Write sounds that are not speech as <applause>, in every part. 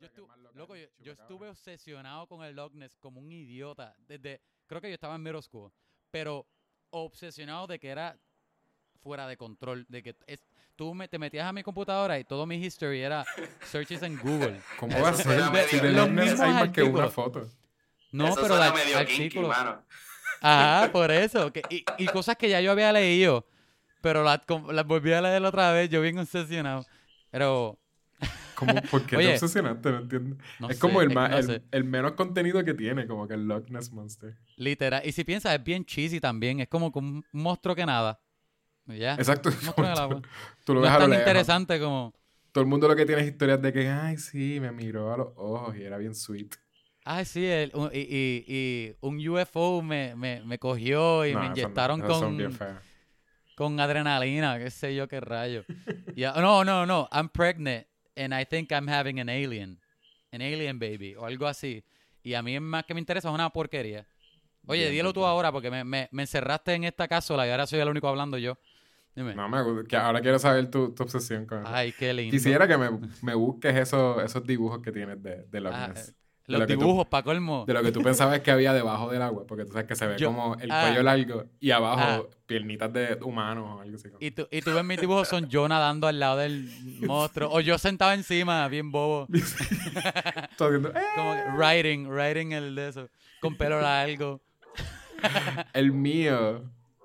Yo, estu- loco, yo, yo estuve obsesionado con el Loch Ness como un idiota desde, creo que yo estaba en middle school, pero obsesionado de que era fuera de control, de que es, tú me, te metías a mi computadora y todo mi history era searches en Google. <laughs> ¿Cómo va a ser? Si de los Loch Ness mismos hay más que una foto. No, Eso pero suena la- medio kinky, artículos. mano. Ajá, por eso. que- y, y cosas que ya yo había leído, pero las, las volví a leer otra vez, yo bien obsesionado. Pero, ¿Cómo, ¿Por qué Oye. te obsesionaste? No entiendo. no es sé, como el, que más, no el, el menos contenido que tiene, como que el Loch Ness Monster. Literal. Y si piensas, es bien cheesy también. Es como un monstruo que nada. Ya. Exacto. <laughs> Monstruo en el agua. Tú lo No ves es tan lejos. interesante como. Todo el mundo lo que tiene es historias de que, ay, sí, me miró a los ojos y era bien sweet. Ah, sí, el- un- y, y- y un UFO me, me, me cogió y No, me inyectaron con, bien con adrenalina, qué sé yo qué rayo. <laughs> Ya, no, no, no, I'm pregnant and I think I'm having an alien, an alien baby o algo así. Y a mí es más que me interesa es una porquería. Oye, Bien, dilo tú ahora porque me, me, me encerraste en esta cápsula y ahora soy el único hablando yo. Dime. No, me gusta. que ahora quiero saber tu, tu obsesión con eso. Ay, qué lindo. Quisiera que me, me busques esos, esos dibujos que tienes de, de Loch Ah, Ness. Los dibujos, pa' colmo. De lo que tú pensabas que había debajo del agua, porque tú sabes que se ve Yo- como el ah. cuello largo y abajo Ah. piernitas de humanos o algo así. como- Y tú, y tú ves mis dibujos son yo nadando al lado del monstruo o yo sentado encima, bien bobo. <laughs> Haciendo, "Eh". <laughs> Como riding, riding el de eso, con pelo largo. <laughs> El mío,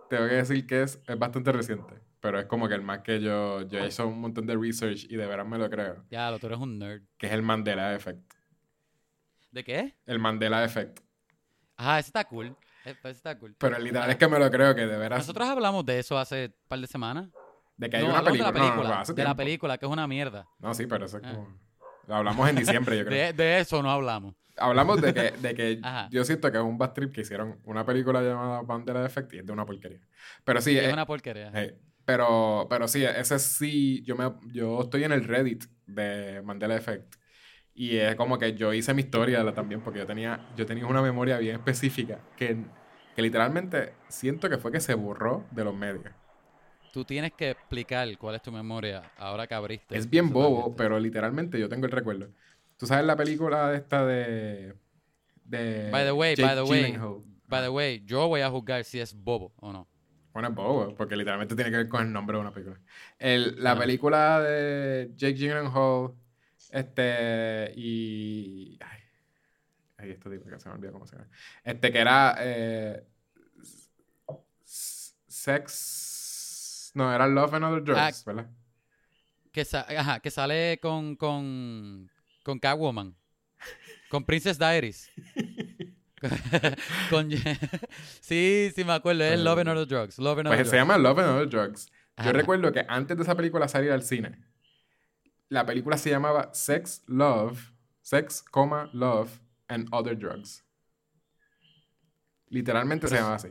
tengo que decir que es, es bastante reciente, pero es como que el más que yo, yo he hecho un montón de research y de veras me lo creo, Ya, lo tú eres un nerd. que es el Mandela Effect. ¿De qué? El Mandela Effect. Ajá, ese está cool. Eh, Ese está cool. Pero literal es que me lo creo que de veras... Nosotros hablamos de eso hace un par de semanas. de que hay No, una película. de la película. no, hace de la tiempo. película, que es una mierda. No, sí, pero eso es Ah. como... Lo hablamos en diciembre, yo <laughs> creo. De, de eso no hablamos. Hablamos de que, de que <laughs> yo siento que es un bad trip que hicieron una película llamada Mandela Effect y es de una porquería. Pero sí, Es eh, una porquería. eh, pero, pero sí, ese sí, yo, me, yo estoy en el Reddit de Mandela Effect. Y es como que yo hice mi historia también, porque yo tenía, yo tenía una memoria bien específica que, que literalmente siento que fue que se borró de los medios. Tú tienes que explicar cuál es tu memoria ahora que abriste. Es bien bobo, pero literalmente yo tengo el recuerdo. ¿Tú sabes la película esta de... de By the way, Jake by the way, Gyllenhaal? by the way, yo voy a juzgar si es bobo o no. Bueno, es bobo, porque literalmente tiene que ver con el nombre de una película. El- la película de Jake Gyllenhaal, este, y... Ay, ay este tipo que se me olvidó cómo se llama. Este, que era... eh, sex... No, era Love and Other Drugs, Ah, ¿verdad? Que, sa- ajá, que sale con, con, con Catwoman. Con Princess Diaries. <laughs> con, <laughs> sí, sí me acuerdo. Es Love and Other Drugs. Love and Pues Other se llama Love and Other Drugs. Ajá. Yo recuerdo que antes de esa película salir al cine, la película se llamaba Sex, Love, Sex, coma, Love and Other Drugs. Literalmente se Pero- llama así.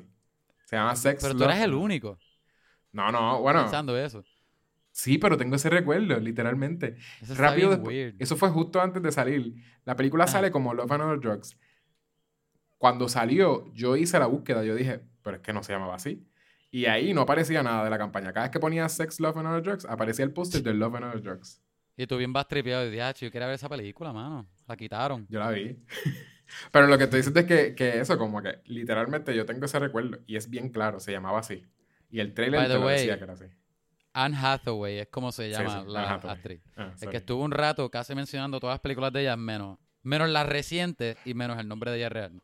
Se llama Sex, Pero tú Love eres el único No, no, bueno. pensando eso. Sí, pero tengo ese recuerdo, literalmente. Eso Rápido bien después. weird. Eso fue justo antes de salir. La película Ajá. sale como Love and Other Drugs. Cuando salió, yo hice la búsqueda. Yo dije, pero es que no se llamaba así. Y ahí no aparecía nada de la campaña. Cada vez que ponía Sex, Love and Other Drugs, aparecía el póster de Love and Other Drugs. Y tú bien vas tripeado dices, "Ah, yo quería ver esa película, mano. La quitaron. Yo la vi. <laughs> pero lo que estoy diciendo es que, que eso, como que literalmente yo tengo ese recuerdo. Y es bien claro, se llamaba así. Y el trailer te the lo way, decía que era así. Anne Hathaway es como se llama sí, la actriz. Ah, Es que estuvo un rato casi mencionando todas las películas de ella, menos, menos las recientes y menos el nombre de ella real.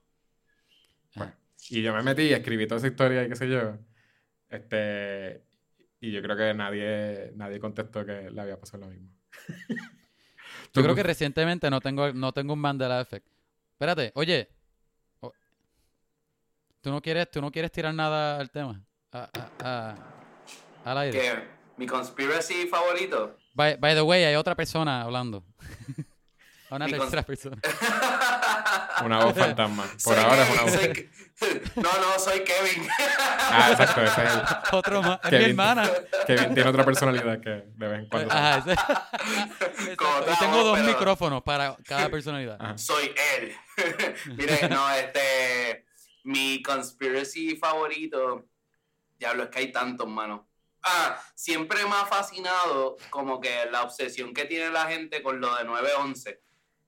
Bueno, y yo me metí y escribí toda esa historia y qué sé yo. Este, y yo creo que nadie, nadie contestó que le había pasado lo mismo. <laughs> Yo creo que recientemente no tengo, no tengo un Mandela Effect. Espérate, oye. ¿Tú no quieres, tú no quieres tirar nada al tema? A- a- a- al aire. Que mi conspiracy favorito. By, by the way, hay otra persona hablando. <laughs> una tercera persona. <laughs> Una voz fantasma. <laughs> Por Soy ahora es una voz. soy No, no, soy Kevin. Ah, exacto, ese es el. <laughs> Otro más. Es mi Kevin. hermana. Kevin tiene otra personalidad que de vez en cuando. sale. Ajá, ese- Como <laughs> Exacto. Y estamos, tengo dos pero- micrófonos para cada personalidad. Ajá. soy él. Mire, no, este. Mi conspiracy favorito. Diablo, es que hay tantos, mano. Ah, siempre me ha fascinado como que la obsesión que tiene la gente con lo de 9-11.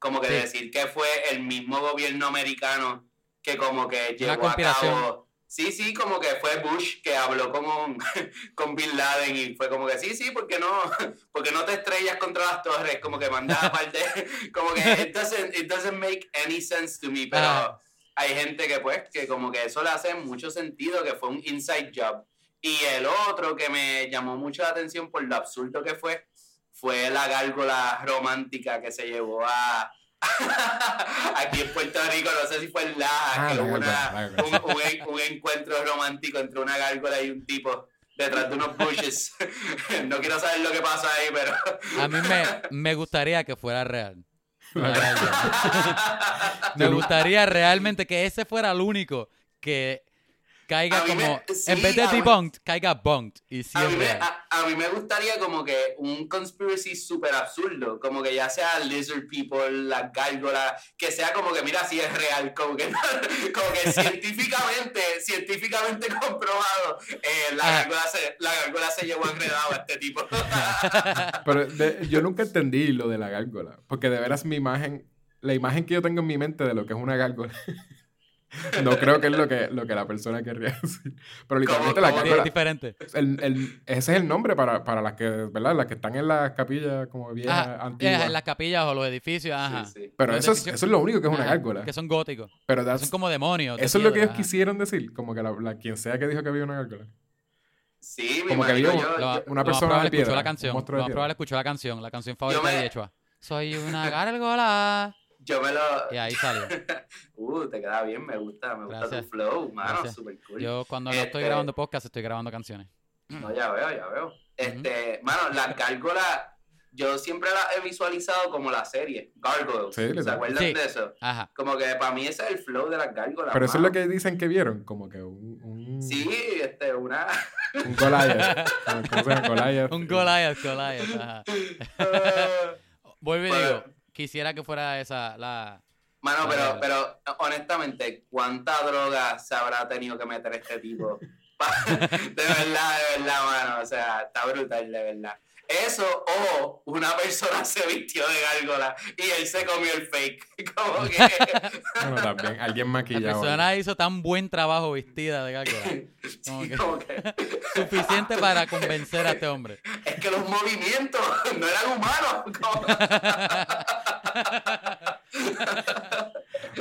Como que Sí. decir que fue el mismo gobierno americano que como que llevó a cabo... Sí, sí, como que fue Bush que habló con, <laughs> con Bin Laden y fue como que sí, sí, ¿por qué no, <laughs> porque no te estrellas contra las torres? Como que manda aparte, <laughs> como que it doesn't, it doesn't make any sense to me, pero hay gente que pues, que como que eso le hace mucho sentido, que fue un inside job. Y el otro que me llamó mucho la atención por lo absurdo que fue, fue la gárgola romántica que se llevó a... <laughs> Aquí en Puerto Rico, no sé si fue en Laja, Ah, que hubo una- un, un en- un encuentro romántico entre una gárgola y un tipo detrás de unos bushes. <laughs> no quiero saber lo que pasa ahí, pero... A mí me, me gustaría que fuera real. <laughs> Me gustaría realmente que ese fuera el único que caiga A mí me- como. sí, en vez de a mí- debunked, caiga bunked. Y A mí, me, siempre. a, a mí me gustaría como que un conspiracy súper absurdo, como que ya sea lizard people, la gárgola, que sea como que mira si es real, como que, <laughs> como que científicamente, <laughs> científicamente comprobado, eh, la, gárgola se, la gárgola se llevó enredado a este tipo. <laughs> Pero de- yo nunca entendí lo de la gárgola. Porque de veras mi imagen, la imagen que yo tengo en mi mente de lo que es una gárgola, <laughs> no creo que es lo que, lo que la persona querría <laughs> decir. Pero literalmente la ¿Cómo? Sí, es gárgola, diferente. el- el- ese es el nombre para, para las que, ¿verdad? Las que están en las capillas como viejas, Ajá, antiguas. eh, en las capillas o los edificios, ajá. Sí, sí. Pero los eso es, eso es lo único que es una Ajá, gárgola. Que son góticos. Pero son como demonios. de eso es lo que ellos ajá. quisieron decir. Como que la, la- quien sea que dijo que había una gárgola. Sí, me Como que lo una persona de escuchó piedra, la un canción. Lo más probable escuchó la canción. La canción favorita me- de Yechua. Soy una gárgola. Yo me lo... Y ahí salió. <laughs> Uh, te queda bien, me gusta, me gusta tu flow, mano, Gracias. super cool. Yo cuando no estoy Este- grabando podcast estoy grabando canciones. No, ya veo, ya veo. Este, mano, las gárgolas, yo siempre las he visualizado como la serie, Gargoyles. Sí, ¿Se acuerdan Sí. de eso? Ajá. Como que para mí ese es el flow de las gárgolas. Pero eso es lo que dicen que vieron. Como que un... un Sí, este, una... <laughs> Un Goliath. ¿Cómo se llama? Goliath. Un Goliath, Goliath. Ajá. <laughs> Vuelvo y Bueno. digo, quisiera que fuera esa la... Mano, pero, pero honestamente, ¿cuánta droga se habrá tenido que meter este tipo? <laughs> <laughs> De verdad, de verdad, mano. O sea, está brutal, de verdad. Eso o una persona <laughs> se vistió de gárgola y él se comió el fake. <laughs> Como que... <laughs> Bueno, también. Alguien La maquillado. persona hizo tan buen trabajo vestida de gárgola. Como Sí, que- como que... Suficiente para convencer a este hombre. Es que los movimientos no eran humanos. Como-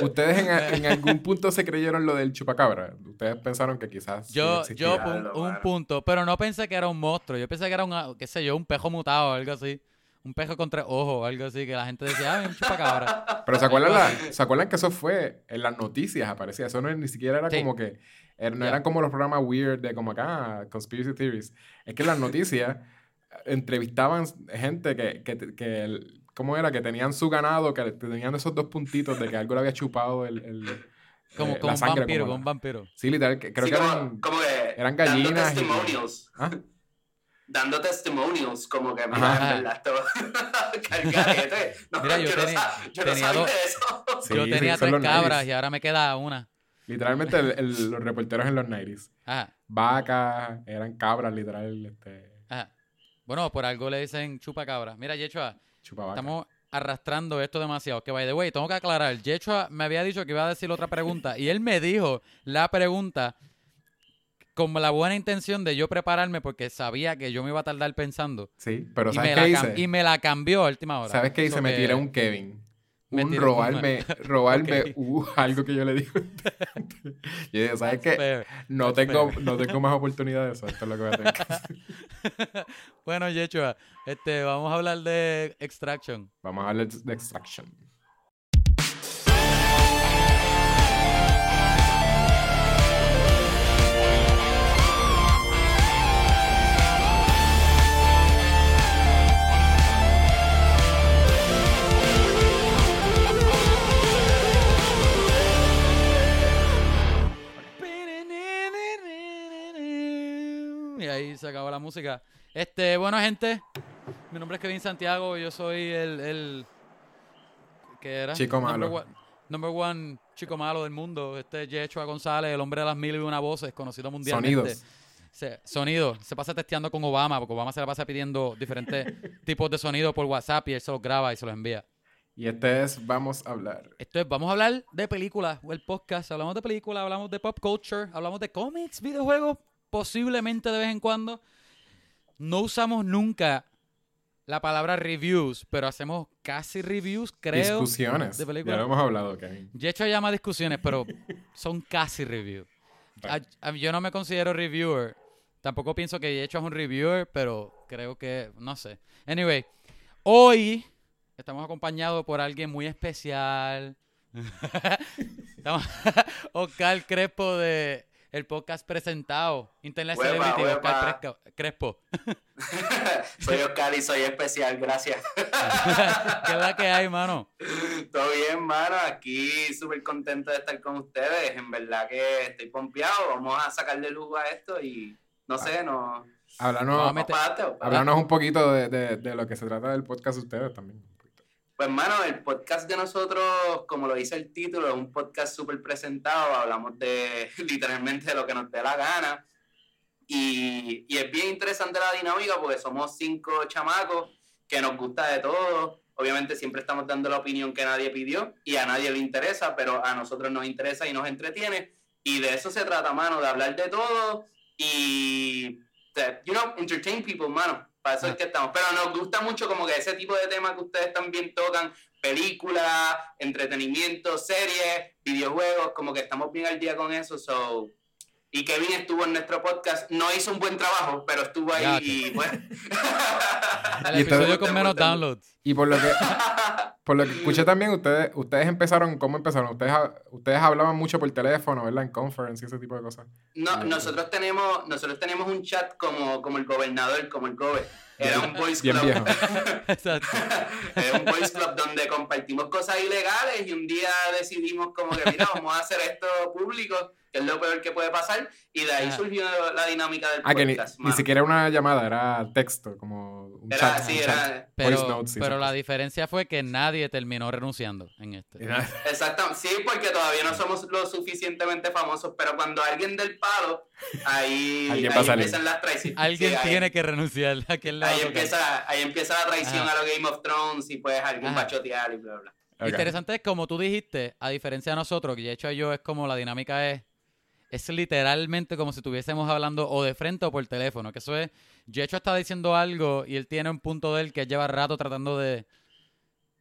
¿Ustedes en, <laughs> en algún punto se creyeron lo del chupacabra? ¿Ustedes pensaron que quizás sí Yo, existía? yo un, un punto, pero no pensé que era un monstruo. Yo pensé que era un, qué sé yo, un pejo mutado o algo así. Un pejo con tres ojos o algo así, que la gente decía, ah, un chupacabra. <laughs> Pero ¿se acuerdan, la- ¿se acuerdan que eso fue en las noticias? Aparecía. Eso no, ni siquiera era Sí. como que... er- no Ya. eran como los programas weird de como acá, conspiracy theories. Es que en las noticias entrevistaban gente que, que, que el- ¿cómo era? Que tenían su ganado, que tenían esos dos puntitos de que algo le había chupado el... el- <laughs> Como, eh, como la un sangre, vampiro, como como un vampiro. Sí, literal, que creo Sí, que como, eran... como que eran dando gallinas y- testimonials. ¿Ah? <laughs> Dando testimonials, como que, Ajá. mira, en verdad. <laughs> No, Mira, yo no tenía- sab- yo no tenía sabía dos- eso. Sí, yo sí, tenía son tres cabras 90s. y ahora me queda una. Literalmente el- el- los reporteros en los 90s. Ajá, Vacas, eran cabras, literal, este, ajá. Bueno, por algo le dicen chupacabra. Mira, Yechua, estamos arrastrando esto demasiado. Que by the way, tengo que aclarar. Yechua me había dicho que iba a decir otra pregunta y él me dijo la pregunta con la buena intención de yo prepararme porque sabía que yo me iba a tardar pensando. Sí, pero y, ¿sabes me qué la hice? y me la cambió a última hora. ¿Sabes qué hice? So Me que- tiré un Kevin. Un <laughs> robarme, robarme Ok. uh, algo que yo le digo. <laughs> yo dije, ¿sabes qué? No That's tengo, fair. no tengo más <laughs> oportunidades. Esto es lo que voy a tener que hacer. Bueno, Yechua, este, vamos a hablar de Extraction. Vamos a hablar de Extraction. Ahí se acabó la música. Este, bueno, gente, mi nombre es Kevin Santiago, yo soy el, el ¿qué era? Chico Number malo. one, number one chico malo del mundo. Este es Yechua González, el hombre de las mil y una voces, conocido mundialmente. Sonidos. Se- sonido. Se pasa testeando con Obama, porque Obama se la pasa pidiendo diferentes <laughs> tipos de sonido por WhatsApp y él se los graba y se los envía. Y este es Vamos a hablar. Esto es Vamos a hablar de películas, o el podcast. Hablamos de películas, hablamos de pop culture, hablamos de cómics, videojuegos, posiblemente de vez en cuando. No usamos nunca la palabra reviews, pero hacemos casi reviews, creo. Discusiones. de ya películas. lo hemos hablado, Kevin. Yo he hecho llama discusiones, pero son casi reviews. Right. Yo no me considero reviewer. Tampoco pienso que he hecho es un reviewer, pero creo que, no sé. Anyway, hoy estamos acompañados por alguien muy especial. <laughs> Estamos- <laughs> Oscar Crespo de el podcast presentado. Internet Huepa, Celebrity. Oscar Crespo. <laughs> soy Oscar y soy especial, gracias. <laughs> ¿Qué es la que hay, mano? Todo bien, mano. Aquí súper contento de estar con ustedes. En verdad que estoy pompeado. Vamos a sacarle luz a esto y no sé, no. Háblanos, háblanos un poquito de, de- de lo que se trata del podcast de ustedes también. Pues, mano, el podcast de nosotros, como lo dice el título, es un podcast súper presentado. Hablamos de <laughs> literalmente de lo que nos dé la gana. Y, y es bien interesante la dinámica porque somos cinco chamacos que nos gusta de todo. Obviamente siempre estamos dando la opinión que nadie pidió y a nadie le interesa, pero a nosotros nos interesa y nos entretiene. Y de eso se trata, mano, de hablar de todo y, you know, entertain people, mano. Para eso es que estamos. Pero nos gusta mucho como que ese tipo de temas que ustedes también tocan, películas, entretenimiento, series, videojuegos, como que estamos bien al día con eso. So, y Kevin estuvo en nuestro podcast, no hizo un buen trabajo, pero estuvo ahí Ya, y bueno. <laughs> El Y episodio entonces- con menos downloads. Y por lo que, <laughs> por lo que escuché también, ustedes, ustedes empezaron, ¿cómo empezaron? Ustedes, ha- ustedes hablaban mucho por teléfono, ¿verdad? En conference y ese tipo de cosas. No, nosotros tenemos, nosotros tenemos un chat como, como el gobernador, como el gobe. Era un voice Bien club. viejo. <laughs> Exacto. Era un voice club donde compartimos cosas ilegales y un día decidimos como que, mira, vamos a hacer esto público, que es lo peor que puede pasar. Y de ahí Ajá. surgió la dinámica del Ah, que ni, podcast. ni mano. siquiera era una llamada, era texto, como un Era, chat. sí, un era, chat. Voice Pero, notes pero la diferencia fue que nadie terminó renunciando en este. Exacto, sí, porque todavía no somos lo suficientemente famosos, pero cuando alguien del palo, ahí, Alguien ahí empiezan las traiciones. Alguien Sí, ahí- tiene que renunciar. ¿A quién le va a Ahí empieza, ahí empieza la traición Ajá. a los Game of Thrones y pues alguien va a chotear y bla, bla. Ok. Interesante es como tú dijiste, a diferencia de nosotros, que de hecho yo es como la dinámica es, es literalmente como si estuviésemos hablando o de frente o por teléfono, que eso es, Yecho está diciendo algo y él tiene un punto de él que lleva rato tratando de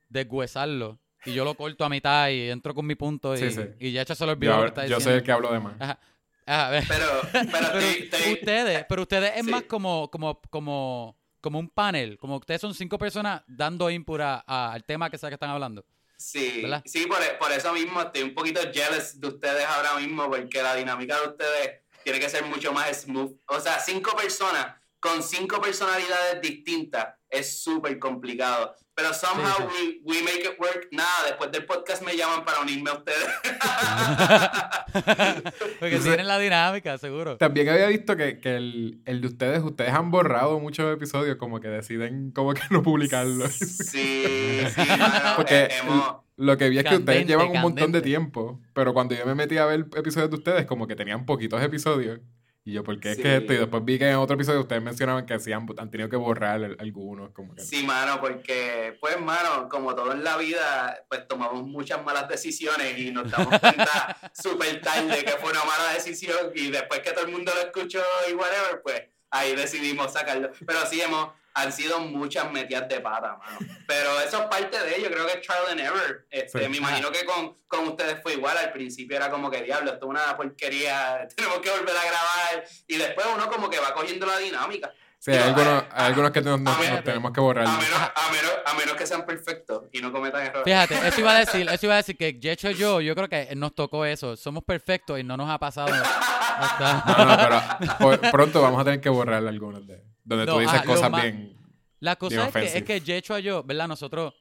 deshuesarlo y yo lo corto a mitad y entro con mi punto y, Sí, sí. y Yecho se lo Yo, olvidó lo que está yo diciendo. soy el que hablo de más. Ajá. Ajá, a ver. Pero, pero, <laughs> ustedes, pero ustedes es Sí. más como, como, como, como un panel, como ustedes son cinco personas dando input a- a- al tema que sea que están hablando. Sí, ¿Verdad? sí por, por eso mismo estoy un poquito jealous de ustedes ahora mismo, porque la dinámica de ustedes tiene que ser mucho más smooth. O sea, cinco personas con cinco personalidades distintas es súper complicado. Pero somehow We, we make it work. Nada, después del podcast me llaman para unirme a ustedes. <laughs> Porque Entonces- tienen la dinámica, seguro. También había visto que, que el, el de ustedes, ustedes han borrado muchos episodios, como que deciden como que <laughs> no publicarlos. sí, <laughs> sí, mano, Porque eh, hemos- Lo que vi es que ustedes llevan un montón de tiempo, pero cuando yo me metí a ver episodios de ustedes, como que tenían poquitos episodios. Y yo, ¿por qué es Sí. que esto? Y después vi que en otro episodio ustedes mencionaban que sí han, han tenido que borrar el- algunos. Como que, Sí, mano, porque, pues, mano, como todo en la vida, pues tomamos muchas malas decisiones y nos damos <laughs> cuenta súper tarde que fue una mala decisión y después que todo el mundo lo escuchó y whatever, pues ahí decidimos sacarlo. Pero sí, hemos, han sido muchas metidas de pata, mano. Pero eso es parte de ello, creo que es trial and error. Este, Sí. Me imagino que con, con ustedes fue igual, al principio era como que, diablo, esto es una porquería, <laughs> tenemos que volver a grabar y después uno como que va cogiendo la dinámica. Sí, hay Digo, algunos, eh, hay algunos que nos, tenemos que borrar. A menos, a, menos, a menos que sean perfectos y no cometan errores. Fíjate, eso iba a <laughs> decir, eso iba a decir que Jecho y yo, yo creo que nos tocó eso. Somos perfectos y no nos ha pasado. <laughs> hasta- No, no, pero por- pronto vamos a tener que borrar algunos de donde No, tú dices lo cosas más- bien. La Bien cosa es que, es que yo, ¿verdad? Nosotros,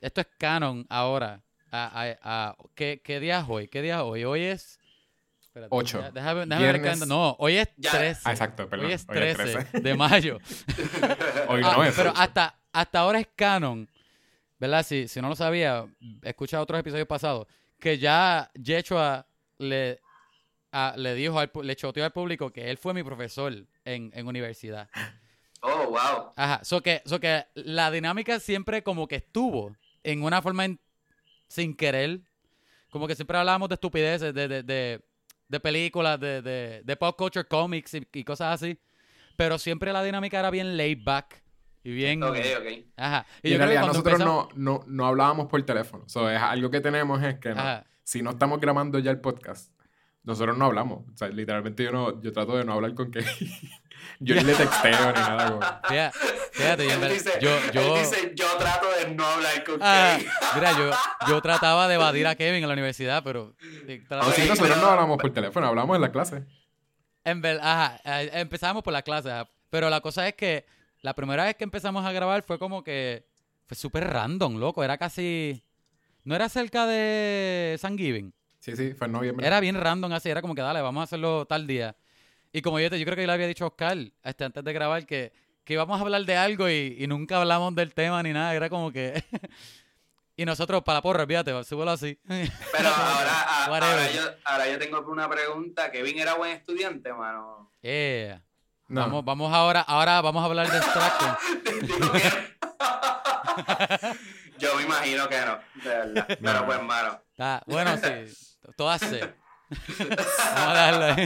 esto es canon ahora. A, a- a- ¿qué, ¿Qué día es hoy? ¿Qué día es hoy? Hoy es... espérate, Ocho. ya- Déjame, déjame Viernes. No, hoy es Ya. 13. Ah, exacto, perdón. Hoy es Hoy es 13, 13. de mayo. <laughs> <laughs> Hoy Ah, no es. pero hasta, hasta ahora es canon, ¿verdad? Si, si no lo sabía, escucha otros episodios pasados, que ya Yechua le, a- le dijo, al, pu- le choteó al público que él fue mi profesor en, en universidad. Oh, wow. Ajá, so que, so que la dinámica siempre como que estuvo, en una forma in- sin querer. Como que siempre hablábamos de estupideces, de, de, de, de películas, de, de, de pop culture comics y, y cosas así. Pero siempre la dinámica era bien laid back y bien... Ok, ok. Ajá. Y, Y yo en creo realidad nosotros empezamos- no, no, no hablábamos por teléfono. So, es algo que tenemos es que no- si no estamos grabando ya el podcast, nosotros no hablamos. O sea, literalmente yo no, yo trato de no hablar con que <laughs> yo ni le texteo ni nada. como- Fíjate, fíjate, yo, en Él verdad- dice, yo, él yo, dice, yo trato de no hablar con Ah, Kevin. mira, yo, <laughs> yo trataba de evadir a Kevin en la universidad, pero eh, sí, Ok, nosotros pero- no hablamos por teléfono, hablamos en la clase. en ver- ajá, eh, empezamos por la clase, ajá. pero la cosa es que la primera vez que empezamos a grabar fue como que fue súper random, loco, era casi no era cerca de San Giving, Sí, sí, fue en noviembre. era bien random así, era como que dale, vamos a hacerlo tal día. Y como yo, te, yo creo que yo le había dicho a Oscar este, antes de grabar que, que íbamos a hablar de algo y, y nunca hablamos del tema ni nada, era como que <laughs> y nosotros para la porra, fíjate, súbelo así. <laughs> Pero ahora, a- ahora, yo, ahora yo tengo una pregunta. Kevin era buen estudiante, mano. Yeah. No. Vamos, vamos ahora, ahora vamos a hablar de Extraction. <laughs> Yo me imagino que no, de verdad. Pero No. pues, mano. Está- bueno, sí, todas sé. Vamos a.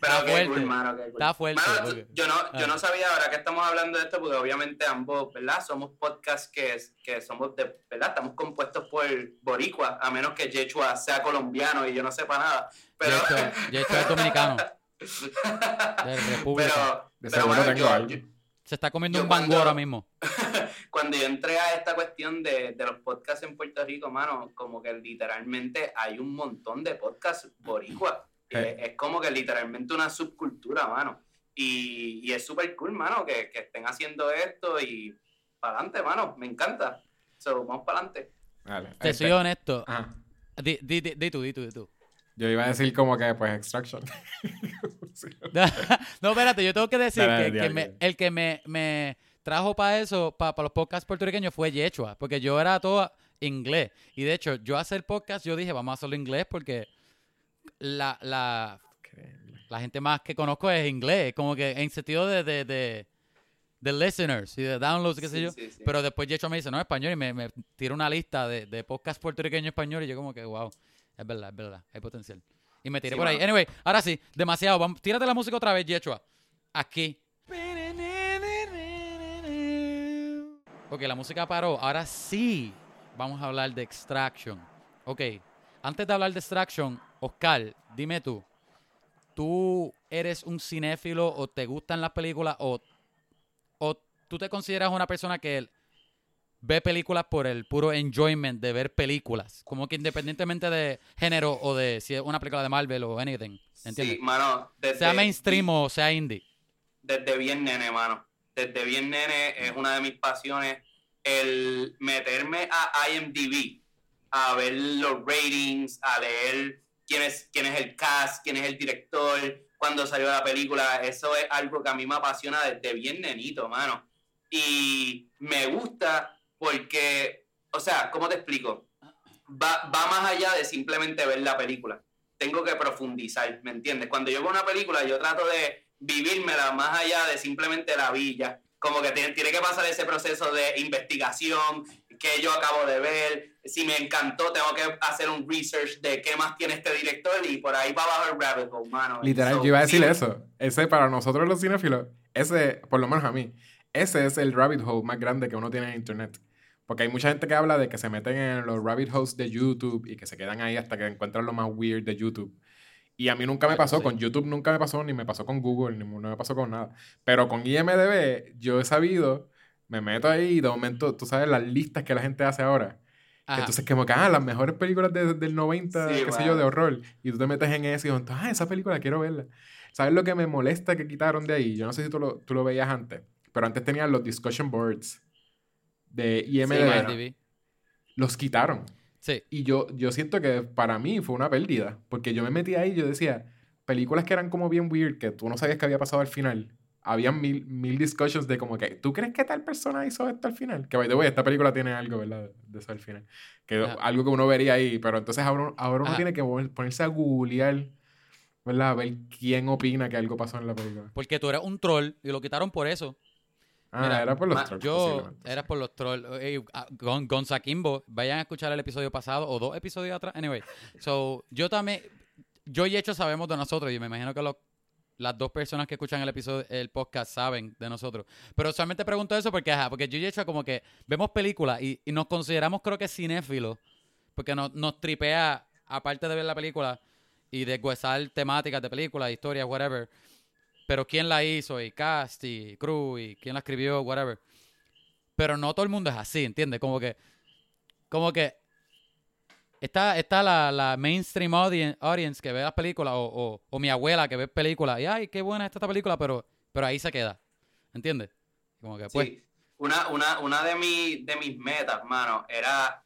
Pero Está qué fuerte. cool, mano, qué cool. Está fuerte, yo, no, yo Ah. no sabía ahora que estamos hablando de esto, porque obviamente ambos, ¿verdad? Somos podcasts que, que somos de, ¿verdad? Estamos compuestos por boricua, a menos que Yechua sea colombiano y yo no sepa nada. Pero, Yecho es dominicano, <laughs> de República. pero, De pero, tengo yo- algo. yo- Se está comiendo yo un bango ahora mismo. <laughs> cuando yo entré a esta cuestión de, de los podcasts en Puerto Rico, mano, como que literalmente hay un montón de podcasts boricua. Y Eh. Es, es como que literalmente una subcultura, mano. Y, y es súper cool, mano, que, que estén haciendo esto y para adelante, mano. Me encanta. So, vamos para adelante. Vale, Te este- soy honesto. Di, di, di tú, di tú, di tú. Yo iba a decir como que, pues, Extraction. <laughs> <laughs> No, espérate, yo tengo que decir que, me- el que me, me trajo para eso, para los podcasts puertorriqueños, fue Yechua, porque yo era todo inglés. Y de hecho, yo hacer podcast, yo dije, vamos a hacerlo inglés porque la, la, la gente más que conozco es inglés, como que en sentido de, de, de, de listeners y de downloads, qué sé yo. sí, sí. Pero después Yechua me dice, no, español, y me, me tira una lista de, de podcasts puertorriqueños español y yo como que, wow, es verdad, es verdad, hay potencial. Y me tiré Sí, por ahí. Anyway, ahora sí, demasiado. Vamos, tírate la música otra vez, Yechua. Aquí. Ok, la música paró. Ahora sí vamos a hablar de Extraction. Ok, antes de hablar de Extraction, Oscar, dime tú. ¿Tú eres un cinéfilo o te gustan las películas o, o tú te consideras una persona que ve películas por el puro enjoyment de ver películas? Como que independientemente de género o de si es una película de Marvel o anything. ¿Entiendes? Sí, mano. Desde, sea mainstream o sea indie. desde bien nene, mano. Desde bien nene es una de mis pasiones el meterme a IMDb, a ver los ratings, a leer quién es, quién es el cast, quién es el director, cuándo salió la película. Eso es algo que a mí me apasiona desde bien nenito, mano. Y me gusta porque, o sea, ¿cómo te explico? Va, va más allá de simplemente ver la película. Tengo que profundizar, ¿me entiendes? Cuando yo veo una película, yo trato de vivírmela más allá de simplemente la villa. Como que tiene, tiene que pasar ese proceso de investigación que yo acabo de ver. Si me encantó, tengo que hacer un research de qué más tiene este director y por ahí va abajo el rabbit hole, mano. Literal, So, yo iba a decir sí, eso. Ese, para nosotros los cinéfilos, ese, por lo menos a mí, ese es el rabbit hole más grande que uno tiene en internet. Porque hay mucha gente que habla de que se meten en los rabbit holes de YouTube y que se quedan ahí hasta que encuentran lo más weird de YouTube. Y a mí nunca me pasó, sí. con YouTube nunca me pasó, ni me pasó con Google, ni no me pasó con nada. Pero con IMDB, yo he sabido, me meto ahí y de momento, tú sabes las listas que la gente hace ahora. Ajá. Entonces, como que, ah, las mejores películas de- del 90, Sí, qué sé mano. yo, de horror. Y tú te metes en eso y dices, ah, esa película quiero verla. ¿Sabes lo que me molesta que quitaron de ahí? Yo no sé si tú lo, tú lo veías antes, pero antes tenían los discussion boards de IMDb. los quitaron. Sí. Y yo, yo siento que para mí fue una pérdida, porque yo me metí ahí y yo decía, películas que eran como bien weird, que tú no sabías que había pasado al final. Habían mil, mil discussions de como que, ¿tú crees que tal persona hizo esto al final? Que, by the way, esta película tiene algo, ¿verdad? De eso al final. Que Ajá. algo que uno vería ahí, pero entonces ahora, ahora uno Ajá. tiene que poner- ponerse a googlear, ¿verdad? A ver quién opina que algo pasó en la película. Porque tú eres un troll y lo quitaron por eso. Ah, era por los trolls. Yo, era por los trolls. Ah, Gonza Kimbo, vayan a escuchar el episodio pasado o dos episodios atrás. Anyway, so, yo también, yo y Hecho sabemos de nosotros y me imagino que las dos personas que escuchan el episodio, el podcast saben de nosotros. Pero solamente pregunto eso porque, ajá, porque yo y Hecho como que vemos películas y, nos consideramos creo que cinéfilos porque nos, nos tripea, aparte de ver la película y de temáticas de películas, historias, whatever pero quién la hizo, y cast, y crew, y quién la escribió, whatever. Pero no todo el mundo es así, ¿entiendes? Como que, como que está, está la, la mainstream audience, que ve las películas, o, o, mi abuela que ve películas, y ay, qué buena está esta película, pero, pero ahí se queda, ¿entiendes? Como que pues. Sí. Una, una, una de, mi, de mis metas, mano, era,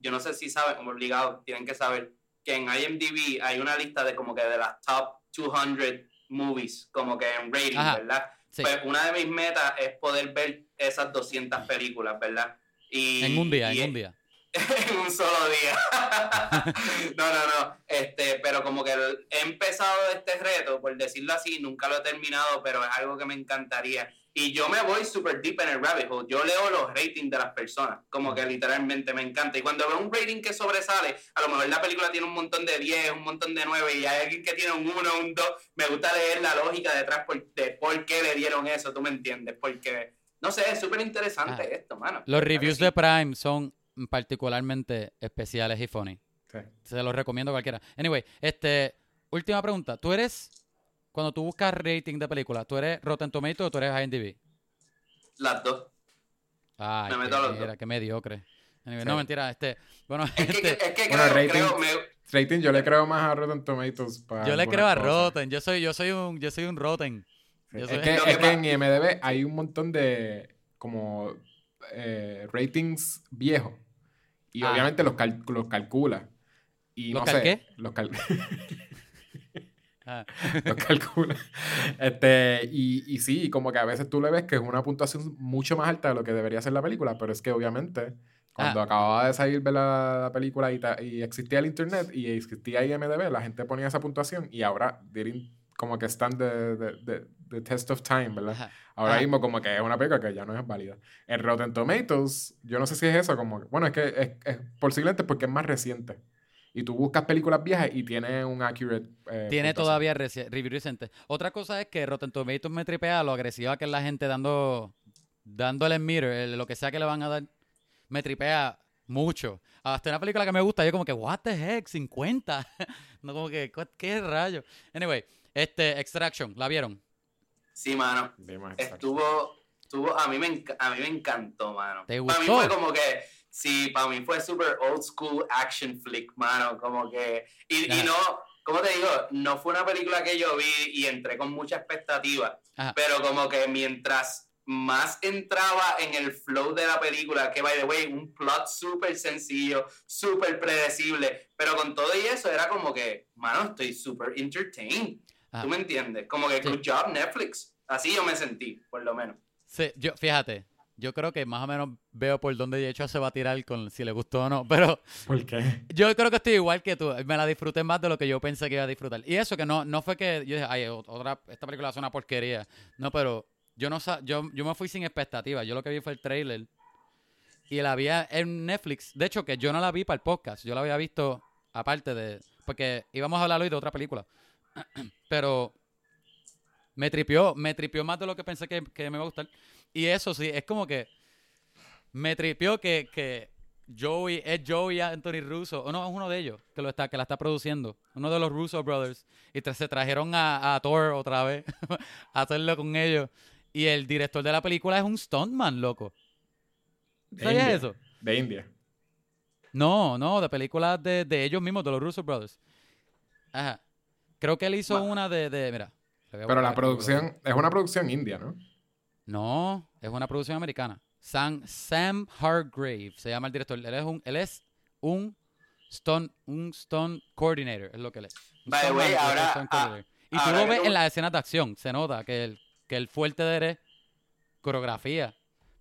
yo no sé si saben, como obligado, tienen que saber que en IMDb hay una lista de como que de las top 200 movies, como que en rating, ¿verdad? Pues una de mis metas es poder ver esas 200 películas, ¿verdad? Y, en un día, en un día. <laughs> en un solo día. <laughs> no, no, no. Este, pero como que he empezado este reto, por decirlo así, nunca lo he terminado, pero es algo que me encantaría. Y yo me voy super deep en el rabbit hole. Yo leo los ratings de las personas, como que literalmente me encanta. Y cuando veo un rating que sobresale, a lo mejor la película tiene un montón de 10, un montón de 9, y hay alguien que tiene un 1, un 2, me gusta leer la lógica detrás de por qué le dieron eso, ¿tú me entiendes? Porque, no sé, es súper interesante ah. esto, mano. Los reviews de Prime son particularmente especiales y funny. Se los recomiendo a cualquiera. Anyway, este, última pregunta. ¿Tú eres cuando tú buscas rating de películas, ¿tú eres Rotten Tomatoes o tú eres IMDb? Las dos. Ay, me meto qué, qué mediocre. No, mentira, este. Bueno, es que, este, es que bueno, rating, creo, rating, yo le creo más a Rotten Tomatoes. yo le creo a Rotten. Yo soy, yo soy un, yo soy un Rotten. Es, que, es que en IMDb hay un montón de como eh, ratings viejos. Y ah. obviamente los, los calcula. Y ¿Los no sé, qué? Los cal <laughs> <laughs> Lo calcula. Este, y, y sí, como que a veces tú le ves que es una puntuación mucho más alta de lo que debería ser la película, pero es que obviamente cuando ah. acababa de salir la, película y, y, existía el internet y existía IMDB, la gente ponía esa puntuación y ahora como que están de, de, de, test of time, ¿verdad? Ahora mismo como que es una película que ya no es válida. En Rotten Tomatoes, yo no sé si es eso, como, bueno, es que es, es posiblemente porque es más reciente. Y tú buscas películas viejas y tiene un accurate. Eh, tiene todavía review recente. Otra cosa es que Rotten Tomatoes me tripea lo agresiva que es la gente dando. Dándole en mirror, lo que sea que le van a dar. Me tripea mucho. Hasta una película que me gusta, yo como que, what the heck, 50. <laughs> no como que, ¿qué rayo? Anyway, este, Extraction, ¿la vieron? Sí, mano. Estuvo, estuvo, a mí me, a mí me encantó, mano. ¿Te gustó? A mí fue como que Sí, para mí fue super old school action flick, mano, como que... Y, no, como te digo, no fue una película que yo vi y entré con mucha expectativa, pero como que mientras más entraba en el flow de la película, que by the way, un plot súper sencillo, súper predecible, pero con todo y eso era como que, mano, estoy súper entertained. ¿Tú me entiendes? Como que good job Netflix. Así yo me sentí, por lo menos. Sí, yo, fíjate, yo creo que más o menos veo por dónde de hecho se va a tirar con si le gustó o no, <laughs> pero ¿Por qué? Yo creo que estoy igual que tú, me la disfruté más de lo que yo pensé que iba a disfrutar. Y eso que no no fue que yo dije, "Ay, otra esta película es una porquería." No, pero yo no yo yo me fui sin expectativas. Yo lo que vi fue el trailer y la vi en Netflix. De hecho, que yo no la vi para el podcast, yo la había visto aparte de porque íbamos a hablar hoy de otra película. <clears throat> pero me tripió, me tripió más de lo que pensé que, que me iba a gustar. Y eso sí, es como que me tripió que, que Joey, es Joey Anthony Russo, o no, es uno de ellos que lo está, que la está produciendo, uno de los Russo Brothers, y se trajeron a, a Thor otra vez <laughs> a hacerlo con ellos. Y el director de la película es un stuntman, loco. ¿Sabías eso? De India. No, no, de películas de, de, ellos mismos, de los Russo Brothers. Ajá. Creo que él hizo una de, de mira. Pero la producción, es una producción india, ¿no? No, es una producción americana. Sam, Sam Hargrave se llama el director. Él es un, él es un stunt, un stunt coordinator, es lo que él es. By the way, ahora, ah, y tú lo ves en las escenas de acción, se nota que el, que el fuerte de él es coreografía,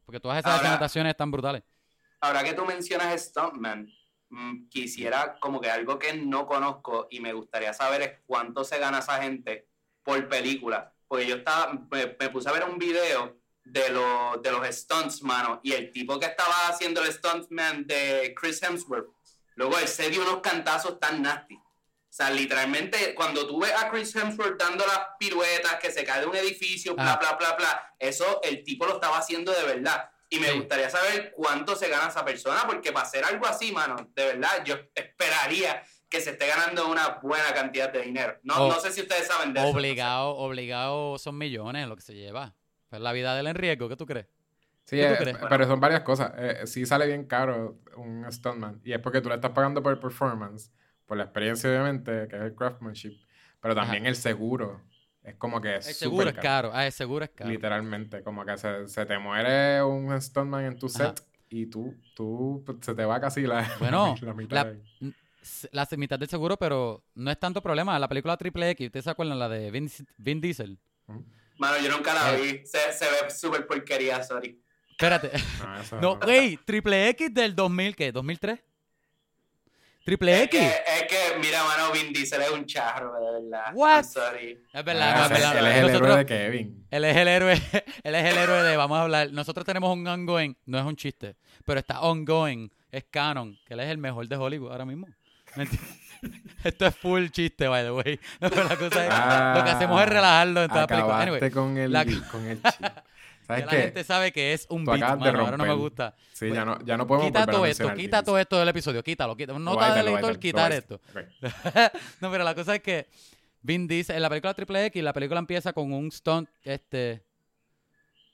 porque todas esas escenas de acción están brutales. Ahora que tú mencionas Stuntman, mm, quisiera como que algo que no conozco y me gustaría saber es cuánto se gana esa gente por película. Porque yo estaba, me, me puse a ver un video de los, de los stunts, mano. Y el tipo que estaba haciendo el stuntman de Chris Hemsworth, luego él se dio unos cantazos tan nasty. O sea, literalmente, cuando tú ves a Chris Hemsworth dando las piruetas, que se cae de un edificio, bla, bla, bla, bla, eso el tipo lo estaba haciendo de verdad. Y me gustaría saber cuánto se gana esa persona, porque para hacer algo así, mano, de verdad, yo esperaría que se esté ganando una buena cantidad de dinero. No, no sé si ustedes saben de eso. Obligado, obligado son millones lo que se lleva. Pues la vida del en riesgo, ¿qué tú crees? Sí, eh, pero son varias cosas. Eh, sí sale bien caro un stuntman. Y es porque tú le estás pagando por el performance, por la experiencia, obviamente, que es el craftsmanship. Pero también el seguro. Es como que es El seguro es caro. Ah, el seguro es caro. Literalmente. Como que se, te muere un stuntman en tu set y tú, tú pues, se te va casi la, <laughs> bueno, la mitad. La, mitad del seguro, pero no es tanto problema. La película Triple X, ¿ustedes se acuerdan? La de Vin, Diesel. Mano, yo nunca la eh. vi. Se, se ve súper porquería, sorry. Espérate. No, <laughs> güey, Triple X del 2000, ¿qué? ¿2003? Triple X. es que, mira, mano, Vin Diesel es un charro, de verdad. What? sorry. Es verdad, ah, es verdad. Él es el héroe de Kevin. Él es el héroe, <laughs> él es el héroe de, vamos a hablar, nosotros tenemos un ongoing, no es un chiste, pero está ongoing, es canon, que él es el mejor de Hollywood ahora mismo. Esto es full chiste, by the way. <laughs> No, pero la cosa es, ah, lo que hacemos es relajarlo en toda la película. Anyway, con el, <laughs> con el chiste. ¿Sabes la gente sabe que es un beat, mano, ahora no me gusta. Sí, ya, no, ya no podemos Quita todo esto, quita todo esto del episodio, quítalo, quítalo. No está del quitar esto. <laughs> no, pero la cosa es que Vin dice, en la película Triple X, la película empieza con un stunt, este...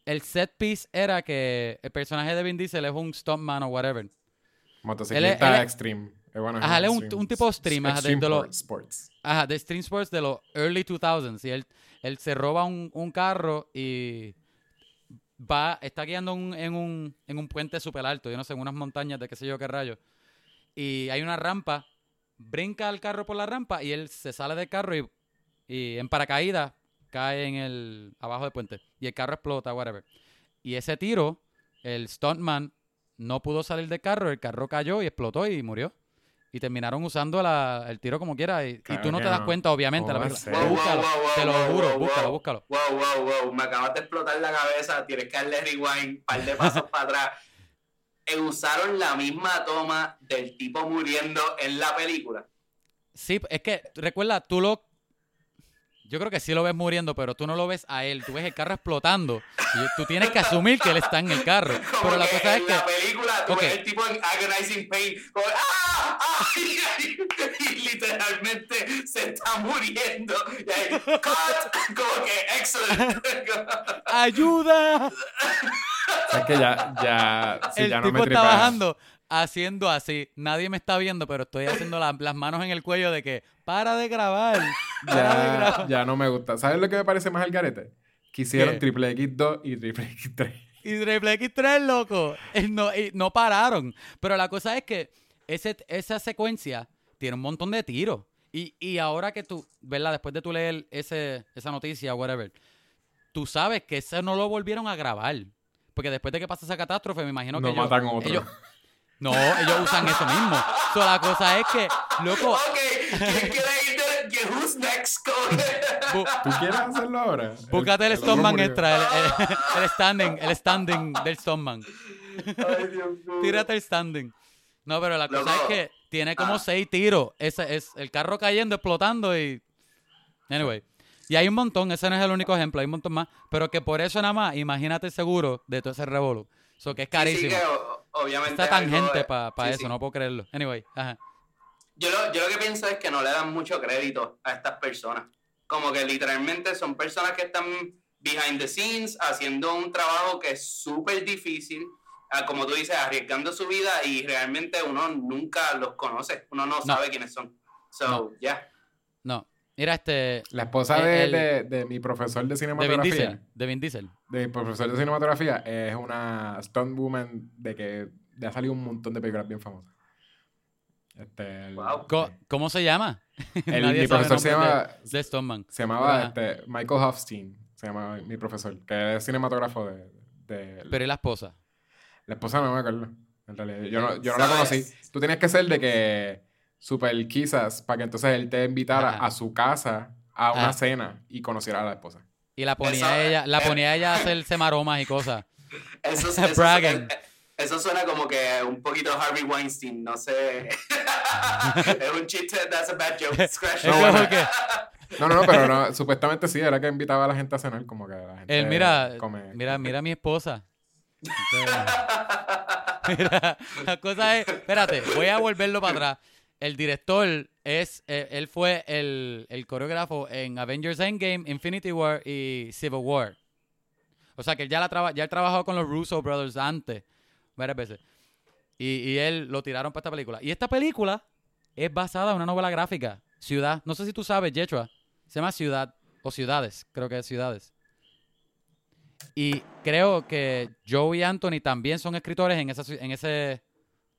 El set piece era que el personaje de Vin Diesel es un stuntman o whatever. Motociclista extreme. Ajá, él es un, un, tipo stream, ajá, de, los sports. Ajá, de stream sports de los early 2000s. Y él, él se roba un, un carro y va, está guiando en, un, en un puente súper alto, yo no sé, en unas montañas de qué sé yo qué rayo. Y hay una rampa, brinca el carro por la rampa y él se sale del carro y, y en paracaídas cae en el abajo del puente. Y el carro explota, whatever. Y ese tiro, el stuntman no pudo salir del carro, el carro cayó y explotó y murió y terminaron usando la, el tiro como quiera. Y, tú no te das cuenta, obviamente. la búscalo, te lo juro, búscalo, búscalo. Wow, wow, wow. Me acabas de explotar la cabeza. Tienes que darle rewind, un par de pasos para atrás. Eh, usaron la misma toma del tipo muriendo en la película. Sí, es que, recuerda, tú lo yo creo que sí lo ves muriendo, pero tú no lo ves a él. Tú ves el carro explotando. Y tú tienes que asumir que él está en el carro. <laughs> pero la cosa es que. En la película, tú ves el tipo en agonizing pain. ¡Ah! ¡Ah! <laughs> Y, literalmente se está muriendo. Y ahí, ¡Cut! Como que, ¡Excellent! <laughs> ¡Ayuda! es que ya. ya el ya no tipo está bajando haciendo así. Nadie me está viendo, pero estoy haciendo las manos en el cuello de que para de grabar. <laughs> ya, ya no me gusta. ¿Sabes lo que me parece más al garete? Que hicieron Triple X2 y Triple X3. Y Triple X3, loco. No, y no pararon. Pero la cosa es que ese, esa secuencia tiene un montón de tiros. Y, y ahora que tú, ¿verdad? Después de tú leer ese, esa noticia, whatever, tú sabes que eso no lo volvieron a grabar. Porque después de que pasa esa catástrofe, me imagino que no matan otro. No, ellos usan eso mismo. So, la cosa es que, loco. Ok, ¿quién <laughs> quiere ir de Who's Next? ¿Tú quieres hacerlo ahora? Búscate el, Stoneman extra, el, standing, el standing del Stoneman. Ay, Dios mío. Tírate el standing. No, pero la cosa es que tiene como ah. seis tiros. Ese es el carro cayendo, explotando y. Anyway. Y hay un montón, ese no es el único ejemplo, hay un montón más. Pero que por eso nada más, imagínate el seguro de todo ese revolú. Eso que es carísimo. Sí, obviamente. Está tangente para eso, no puedo creerlo. Anyway, ajá. Yo lo, yo lo que pienso es que no le dan mucho crédito a estas personas. Como que literalmente son personas que están behind the scenes haciendo un trabajo que es súper difícil, ah, como tú dices, arriesgando su vida y realmente uno nunca los conoce, uno no, sabe quiénes son. So, ya. No, Mira, este. La esposa de, de, mi profesor de cinematografía. De Vin Diesel. De mi profesor de cinematografía es una stunt woman de que le ha salido un montón de películas bien famosas. Este, wow. ¿Cómo, se llama? El, <laughs> mi profesor se llama. De, Stoneman. Se llamaba este, Michael Hofstein. Se llama mi profesor, que es cinematógrafo de. de Pero ¿y la esposa? La esposa no me acuerdo. En realidad. Yo no, yo no la conocí. Tú tenías que ser de que super quizás para que entonces él te invitara a su casa a una cena y conociera a la esposa. Y la ponía Eso, ella, la eh, ponía ella a hacerse maromas y cosas. <laughs> Eso, <laughs> eso, Bragging. eso- eso suena como que un poquito Harvey Weinstein, no sé. <laughs> es un chiste, that's a bad joke. Scratch No, bueno. que No, no, no, pero no, supuestamente sí, era que invitaba a la gente a cenar, como que la gente él, mira, come. mira, mira a mi esposa. Entonces, mira, la cosa es, espérate, voy a volverlo para atrás. El director es, eh, él fue el, el coreógrafo en Avengers Endgame, Infinity War y Civil War. O sea que él ya, la traba, ya él trabajó con los Russo Brothers antes, varias veces. Y, y él lo tiraron para esta película. Y esta película es basada en una novela gráfica, Ciudad. No sé si tú sabes, Yechua. Se llama Ciudad, o Ciudades, creo que es Ciudades. Y creo que Joe y Anthony también son escritores en esa, en ese,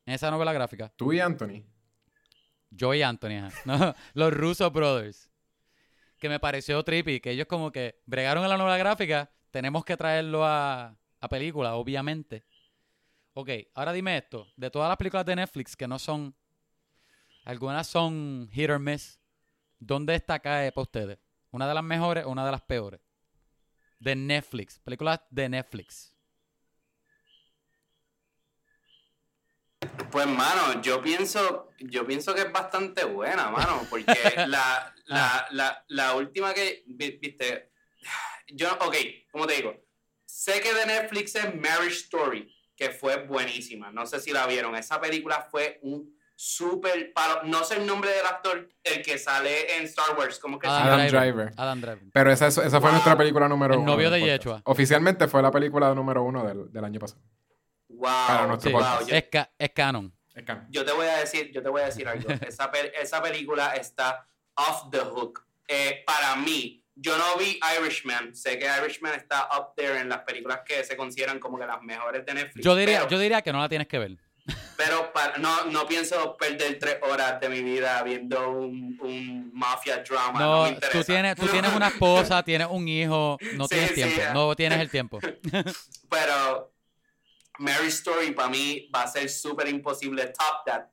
en esa novela gráfica. Tú y Anthony. Joe y Anthony, <laughs> los Russo Brothers. Que me pareció trippy, que ellos como que bregaron en la novela gráfica, tenemos que traerlo a, a película, obviamente. Ok, ahora dime esto, de todas las películas de Netflix que no son, algunas son hit or miss, ¿dónde está cae para ustedes? ¿Una de las mejores o una de las peores? De Netflix, películas de Netflix. Pues, mano, yo pienso, yo pienso que es bastante buena, mano, porque <laughs> la, la, la, la última que, vi- viste, yo, ok, como te digo, sé que de Netflix es Marriage Story, que fue buenísima, no sé si la vieron, esa película fue un súper palo, no sé el nombre del actor, el que sale en Star Wars, como que Adam? Adam Driver. Driver. Adam Driver. Pero esa, esa fue Wow. nuestra película número El uno. novio de. Yechua. Oficialmente fue la película número uno del, del año pasado. Para wow, nuestro Sí, wow, yo- es, ca- es canon. Es canon. yo te voy a decir, yo te voy a decir algo. <laughs> Esa, pe- esa película está off the hook. Eh, para mí, yo no vi Irishman. Sé que Irishman está up there en las películas que se consideran como que las mejores de Netflix. Yo diría, pero, yo diría que no la tienes que ver. pero para- no, no pienso perder tres horas de mi vida viendo un, un mafia drama. No, No, me interesa. tú tienes, tú tienes una esposa, tienes un hijo, no <laughs> Sí, tienes sí, tiempo, no tienes el tiempo. <laughs> Pero Mary Story para mí va a ser súper imposible top that.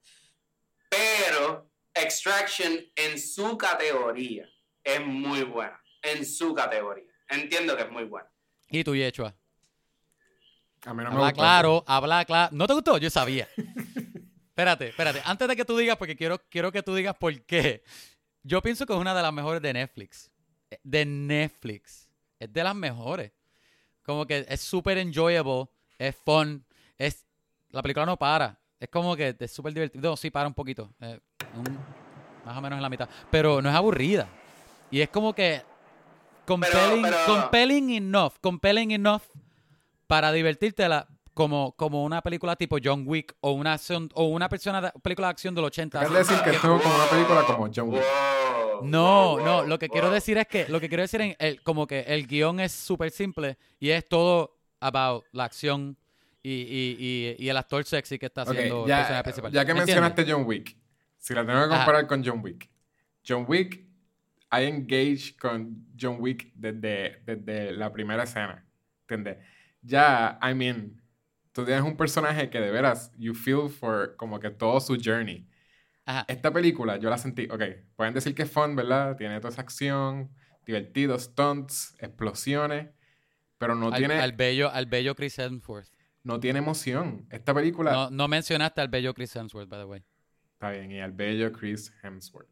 Pero Extraction en su categoría es muy buena. En su categoría. Entiendo que es muy buena. Y tú, Yechua. A mí no me Habla claro, habla claro. ¿No te gustó? Yo sabía. espérate, espérate. Antes de que tú digas, porque quiero, quiero que tú digas por qué. Yo pienso que es una de las mejores de Netflix. Eh, De Netflix. Es de las mejores. Como que es súper enjoyable, es fun, es... La película no para. Es como que es súper divertido. No, sí, para un poquito. eh, un- más o menos en la mitad. Pero no es aburrida. Y es como que... Compelling, pero- compelling enough. Compelling enough para divertírtela como, como una película tipo John Wick o una acción, o una persona de- película de acción del 80. Acabas de decir que esto es como una película como John Wick. No, no, lo que quiero decir es que lo que quiero decir es el, como que el guion es súper simple y es todo about la acción y, y, y, y el actor sexy que está Ok, haciendo el ya, personaje principal. ya que ¿Me mencionaste John Wick, si la tengo que comparar con John Wick, John Wick, I engage con John Wick desde, desde la primera escena. ¿Entiendes? Ya, I mean, tú tienes un personaje que de veras, you feel for como que todo su journey. Ajá. Esta película, yo la sentí, ok, pueden decir que es fun, ¿verdad? Tiene toda esa acción, divertido, stunts, explosiones, pero no al, tiene, al bello, al bello Chris Hemsworth. no tiene emoción. Esta película, No, no mencionaste al bello Chris Hemsworth, by the way. está bien, y al bello Chris Hemsworth.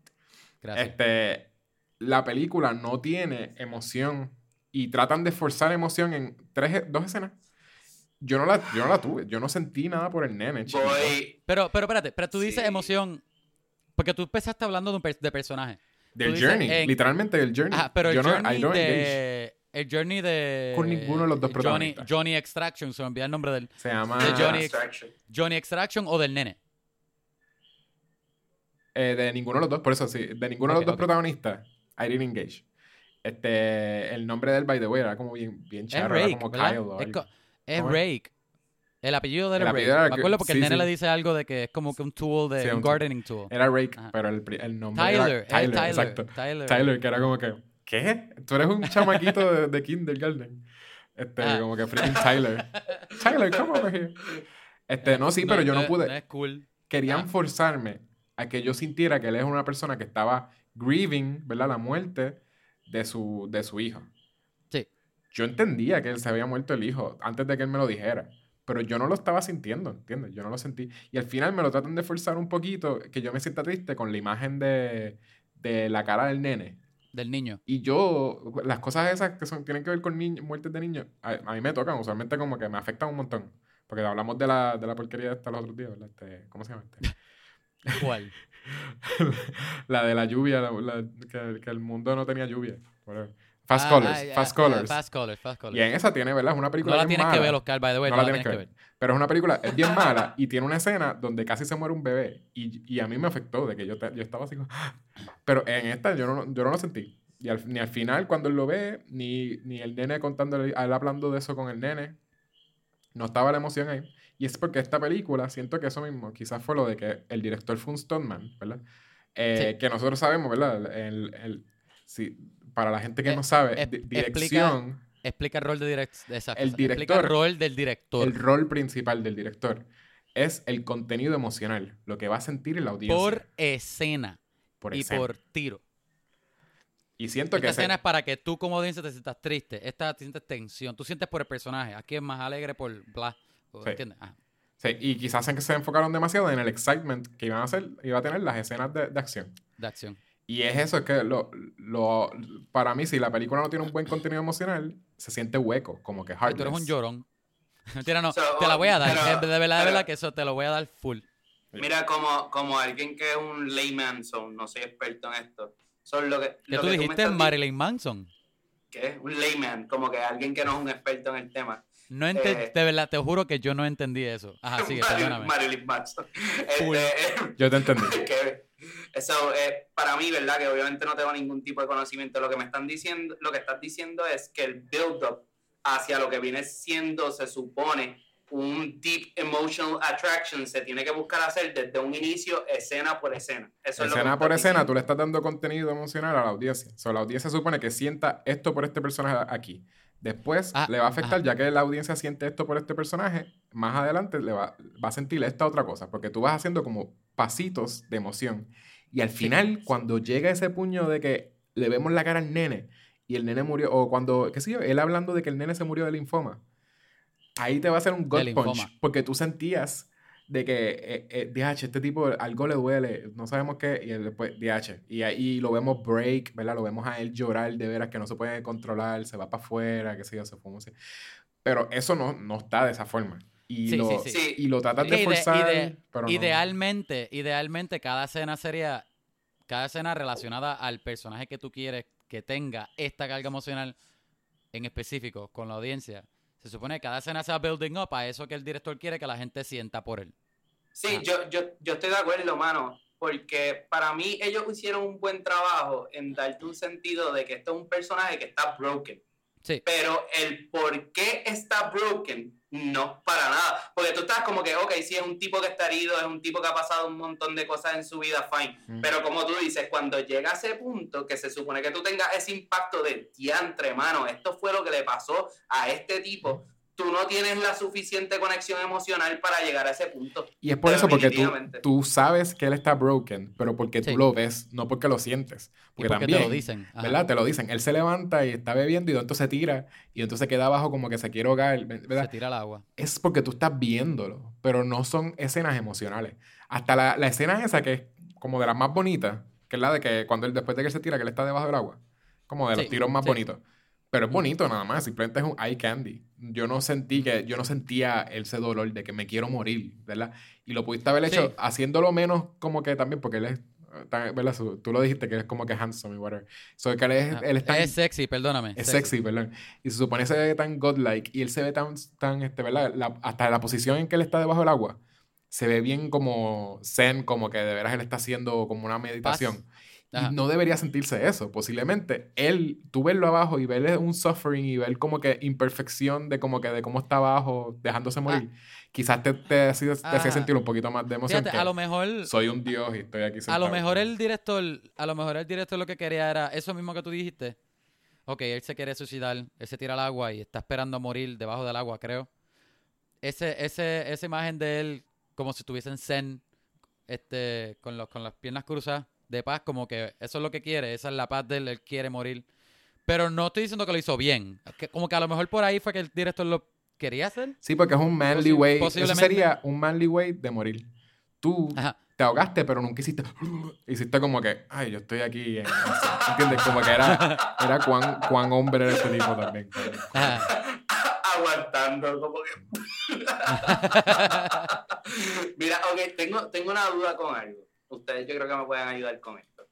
Gracias. Este, la película no tiene emoción y tratan de forzar emoción en tres, dos escenas. Yo no, la, yo no la tuve, yo no sentí nada por el nene. Voy. Pero, pero espérate, pero tú dices Sí. emoción porque tú empezaste hablando de, un per- de personaje. Del dices journey, en- literalmente del journey. Ajá, pero el yo no, journey I don't engage. El journey de... Con ninguno de los dos Johnny, protagonistas. Johnny Extraction, se me olvida el nombre del... Se llama de Johnny- Distraction. Johnny Extraction o del nene. eh, de ninguno de los dos, por eso sí, de ninguno de los dos protagonistas, I didn't engage. Este, el nombre del by the way era como bien, bien Es charro, era Rake, como ¿verdad? Kyle Es, es. Rake. El apellido de él Rake. apellido era Me acuerdo porque sí, el nene sí. le dice algo de que es como que un tool de... Sí, un gardening tool. Era Rake, Ajá. pero el, nombre Tyler, era Tyler, Tyler, exacto. Tyler. Tyler, que era como que, ¿qué? Tú eres un chamaquito de, de kindergarten. Este, Ah. como que freaking Tyler. Tyler, come over here. Este, no, sí, pero yo no pude. No es cool. Querían Ah. forzarme a que yo sintiera que él es una persona que estaba grieving, ¿verdad? La muerte de su, de su hijo. Sí. yo entendía que él se había muerto el hijo antes de que él me lo dijera. Pero yo no lo estaba sintiendo, ¿entiendes? Yo no lo sentí. Y al final me lo tratan de forzar un poquito, que yo me sienta triste con la imagen de, de la cara del nene. Del niño. Y yo, las cosas esas que son, tienen que ver con niños, muertes de niños, a, a, mí me tocan, usualmente como que me afectan un montón. Porque hablamos de la, de la porquería esta los otros días, ¿verdad? Este, ¿Cómo se llama este? <laughs> ¿Cuál? <laughs> la de la lluvia, la, la, que, que, el mundo no tenía lluvia. Fast, ah, colors, ah, fast Colors, fast Colors. Fast Colors. Y en esa tiene, ¿verdad? Es una película. No la tienes mala. que ver, Oscar, by the way. No, no la tienes, que, ver. Pero es una película, es bien mala y tiene una escena donde casi se muere un bebé. Y, y a mí me afectó, de que yo, te, yo estaba así como. Pero en esta yo no, yo no lo sentí. Y al, ni al final, cuando él lo ve, ni, ni el nene contándole, él hablando de eso con el nene, no estaba la emoción ahí. Y es porque esta película, siento que eso mismo, quizás fue lo de que el director fue un stuntman, ¿verdad? Eh, sí. Que nosotros sabemos, ¿verdad? El, el, sí, para la gente que Eh, no sabe, es- di- explica- dirección, Explica el rol de direct exacto, El Explica director- el rol del director. el rol principal del director, es el contenido emocional, lo que va a sentir la audiencia. por escena por y escena. por tiro. Y siento Esta que ese- escena es para que tú como audiencia te sientas triste. Esta te sientes tensión. Tú sientes por el personaje. Aquí es más alegre por bla. Sí. ¿Entiendes? Ah. sí, y quizás en que se enfocaron demasiado en el excitement que iban a hacer, iba a tener las escenas de, de acción. de acción. Y es eso, es que lo, lo, para mí, si la película no tiene un buen contenido emocional, se siente hueco, como que Ay, Tú eres un llorón. <laughs> Mentira, no. So, te la voy a dar. pero- de verdad, de verdad, que eso te lo voy a dar full. Mira, como, como alguien que es un layman, son, no soy experto en esto. Son lo que, Que lo tú que dijiste Marilyn Manson. ¿Qué es? Un layman, como que alguien que no es un experto en el tema. No Eh. de verdad, te juro que yo no entendí eso. Ajá, sigue, Marilyn, perdóname. Marilyn Manson. Full. Este, Yo te entendí. <laughs> que eso es para mí, ¿verdad? Que obviamente no tengo ningún tipo de conocimiento. Lo que me están diciendo, lo que estás diciendo es que el build-up hacia lo que viene siendo, se supone, un deep emotional attraction se tiene que buscar hacer desde un inicio, escena por escena. Eso es lo que escena por escena, tú diciendo. le estás dando contenido emocional a la audiencia. O sea, la audiencia supone que sienta esto por este personaje aquí. Después Ah, le va a afectar, ajá. ya que la audiencia siente esto por este personaje, más adelante le va, va a sentir esta otra cosa, porque tú vas haciendo como pasitos de emoción. Y al final, cuando llega ese puño de que le vemos la cara al nene y el nene murió, o cuando, qué sé yo, él hablando de que el nene se murió de linfoma, ahí te va a hacer un gut punch, porque tú sentías de que, eh, eh, DH, este tipo algo le duele, no sabemos qué, y después, DH, y ahí lo vemos break, ¿verdad? Lo vemos a él llorar de veras que no se puede controlar, se va para afuera, qué sé yo, se fuma así. Pero eso no, no está de esa forma. Y, Sí, lo, sí, sí. Sí. y lo tratas de forzar, de- pero no. Idealmente, idealmente cada escena sería cada escena relacionada al personaje que tú quieres que tenga esta carga emocional en específico con la audiencia. Se supone que cada escena se va building up a eso que el director quiere que la gente sienta por él. Sí, Ajá. yo, yo, yo estoy de acuerdo, mano, porque para mí ellos hicieron un buen trabajo en darte un sentido de que este es un personaje que está broken. Sí. Pero el por qué está broken, no, para nada. Porque tú estás como que, ok, sí, es un tipo que está herido, es un tipo que ha pasado un montón de cosas en su vida, fine. Mm. Pero como tú dices, cuando llega a ese punto que se supone que tú tengas ese impacto de diantre, mano, esto fue lo que le pasó a este tipo, tú no tienes la suficiente conexión emocional para llegar a ese punto. Y es por eso, porque tú, sabes que él está broken, pero porque Sí. tú lo ves, no porque lo sientes. Porque también, te lo dicen. Ajá. ¿verdad? Te lo dicen. Él se levanta y está bebiendo y entonces se tira y entonces queda abajo como que se quiere ahogar, ¿verdad? Se tira al agua. es porque tú estás viéndolo, pero no son escenas emocionales. Hasta la, la escena esa que es como de las más bonitas, que es la de que cuando él, después de que él se tira, que él está debajo del agua, como de los Sí, tiros más sí. bonitos. Pero es bonito nada más, simplemente es un eye candy. Yo no sentí que, yo no sentía ese dolor de que me quiero morir, ¿verdad? Y lo pudiste haber hecho Sí. haciéndolo menos como que también, porque él es, tan- ¿verdad? Su- Tú lo dijiste que es como que handsome y whatever. So, que él es, Ajá. él es tan- Es sexy, perdóname. es sexy, perdón. Y se supone se ve tan godlike y él se ve tan, tan este, ¿verdad? La- hasta la posición en que él está debajo del agua se ve bien como zen, como que de veras él está haciendo como una meditación. Ajá. Y no debería sentirse eso. Posiblemente él, tú verlo abajo y verle un suffering y ver como que imperfección de como que de cómo está abajo, dejándose morir, quizás te, te, hacía- Ah. sentir un poquito más de emoción. Fíjate, que a lo mejor soy un dios y estoy aquí a sentado. lo mejor el director, a lo mejor el director lo que quería era eso mismo que tú dijiste. Ok, él se quiere suicidar, él se tira al agua y está esperando a morir debajo del agua, creo. Ese, ese, esa imagen de él como si estuviese en zen, este, con, los, con las piernas cruzadas, de paz, como que eso es lo que quiere, esa es la paz de él, él quiere morir. Pero no estoy diciendo que lo hizo bien. Que- como que a lo mejor por ahí fue que el director lo quería hacer. Sí, porque es un manly Posi- way. Eso sería un manly way de morir. Tú Ajá. te ahogaste, pero nunca hiciste. Hiciste como que, ay, yo estoy aquí. En... ¿Entiendes? Como que era, era cuán, cuán hombre era este tipo también. Ajá. Aguantando, como que. <laughs> Mira, ok, tengo, tengo una duda con algo. Ustedes yo creo que me pueden ayudar con esto.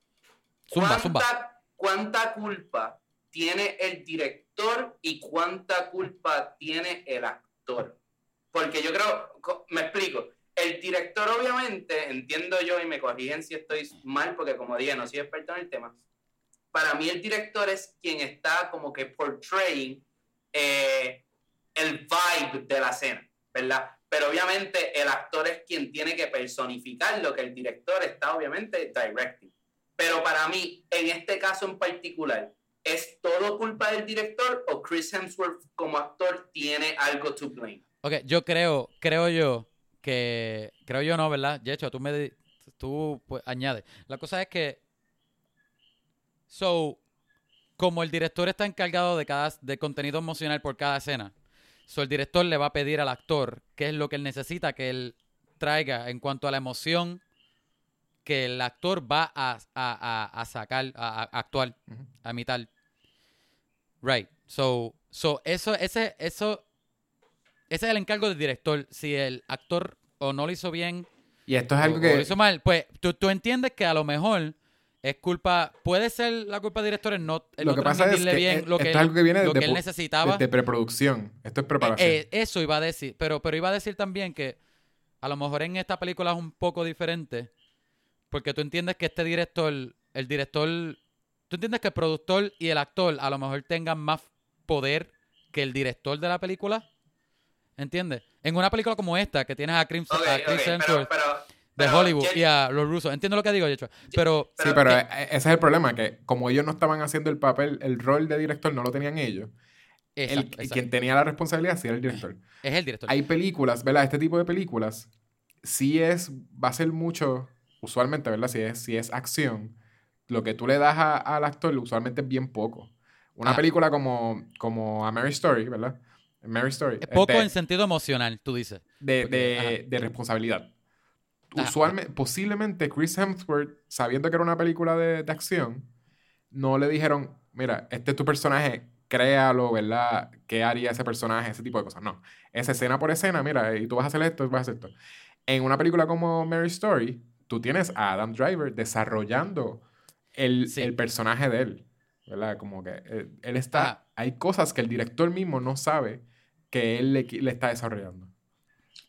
Zumba, zumba. ¿Cuánta, cuánta culpa tiene el director y cuánta culpa tiene el actor? Porque yo creo, me explico, el director obviamente, entiendo yo y me corrigen si estoy mal, porque como dije, no soy experto en el tema, para mí el director es quien está como que portraying eh, el vibe de la escena, ¿verdad? Pero obviamente el actor es quien tiene que personificar lo que el director está obviamente directing. Pero para mí, en este caso en particular, ¿es todo culpa del director o Chris Hemsworth como actor tiene algo to blame? Ok, yo creo, creo yo que, creo yo no, ¿verdad? De hecho, tú me, tú pues, añades. La cosa es que, so, como el director está encargado de cada, de contenido emocional por cada escena, so el director le va a pedir al actor qué es lo que él necesita que él traiga en cuanto a la emoción que el actor va a, a- a- a sacar, a, actuar, a imitar. Right. So, so eso, ese, eso, ese es el encargo del director. Si el actor o no lo hizo bien Y esto es algo o que. lo hizo mal, pues tú, tú entiendes que a lo mejor es culpa, puede ser la culpa del director en no, en Lo no que pasa es que bien lo que, él, algo que viene lo desde que él pu- necesitaba. Preproducción. Esto es preparación. Eh, eso iba a decir, pero, pero iba a decir también que a lo mejor en esta película es un poco diferente, porque tú entiendes que este director, el director, tú entiendes que el productor y el actor a lo mejor tengan más poder que el director de la película, ¿entiendes? En una película como esta, que tienes a, Crimson, Ok, a ok, Chris pero, Hemsworth pero, de pero, Hollywood y a los rusos, entiendo lo que digo, Yecho, pero sí, pero que- e- ese es el problema, que como ellos no estaban haciendo el papel, el rol de director no lo tenían ellos. el, exacto, exacto. quien tenía la responsabilidad sí era el director. es el director. Hay películas, ¿verdad? Este tipo de películas sí es, va a ser mucho, usualmente, ¿verdad? Si es, si es acción, lo que tú le das a- al actor usualmente es bien poco. Una Ah. película como, como A Mary Story, ¿verdad? Mary Story. Es poco este, en sentido emocional, tú dices. de, porque- de- ajá. de responsabilidad. Usualmente, posiblemente Chris Hemsworth, sabiendo que era una película de, de acción, no le dijeron, mira, este es tu personaje, créalo, ¿verdad? ¿Qué haría ese personaje? Ese tipo de cosas. No. Es escena por escena, mira, y tú vas a hacer esto, vas a hacer esto. En una película como Mary Story, tú tienes a Adam Driver desarrollando el, Sí. el personaje de él, ¿verdad? Como que él, él está... Hay cosas que el director mismo no sabe que él le, le está desarrollando.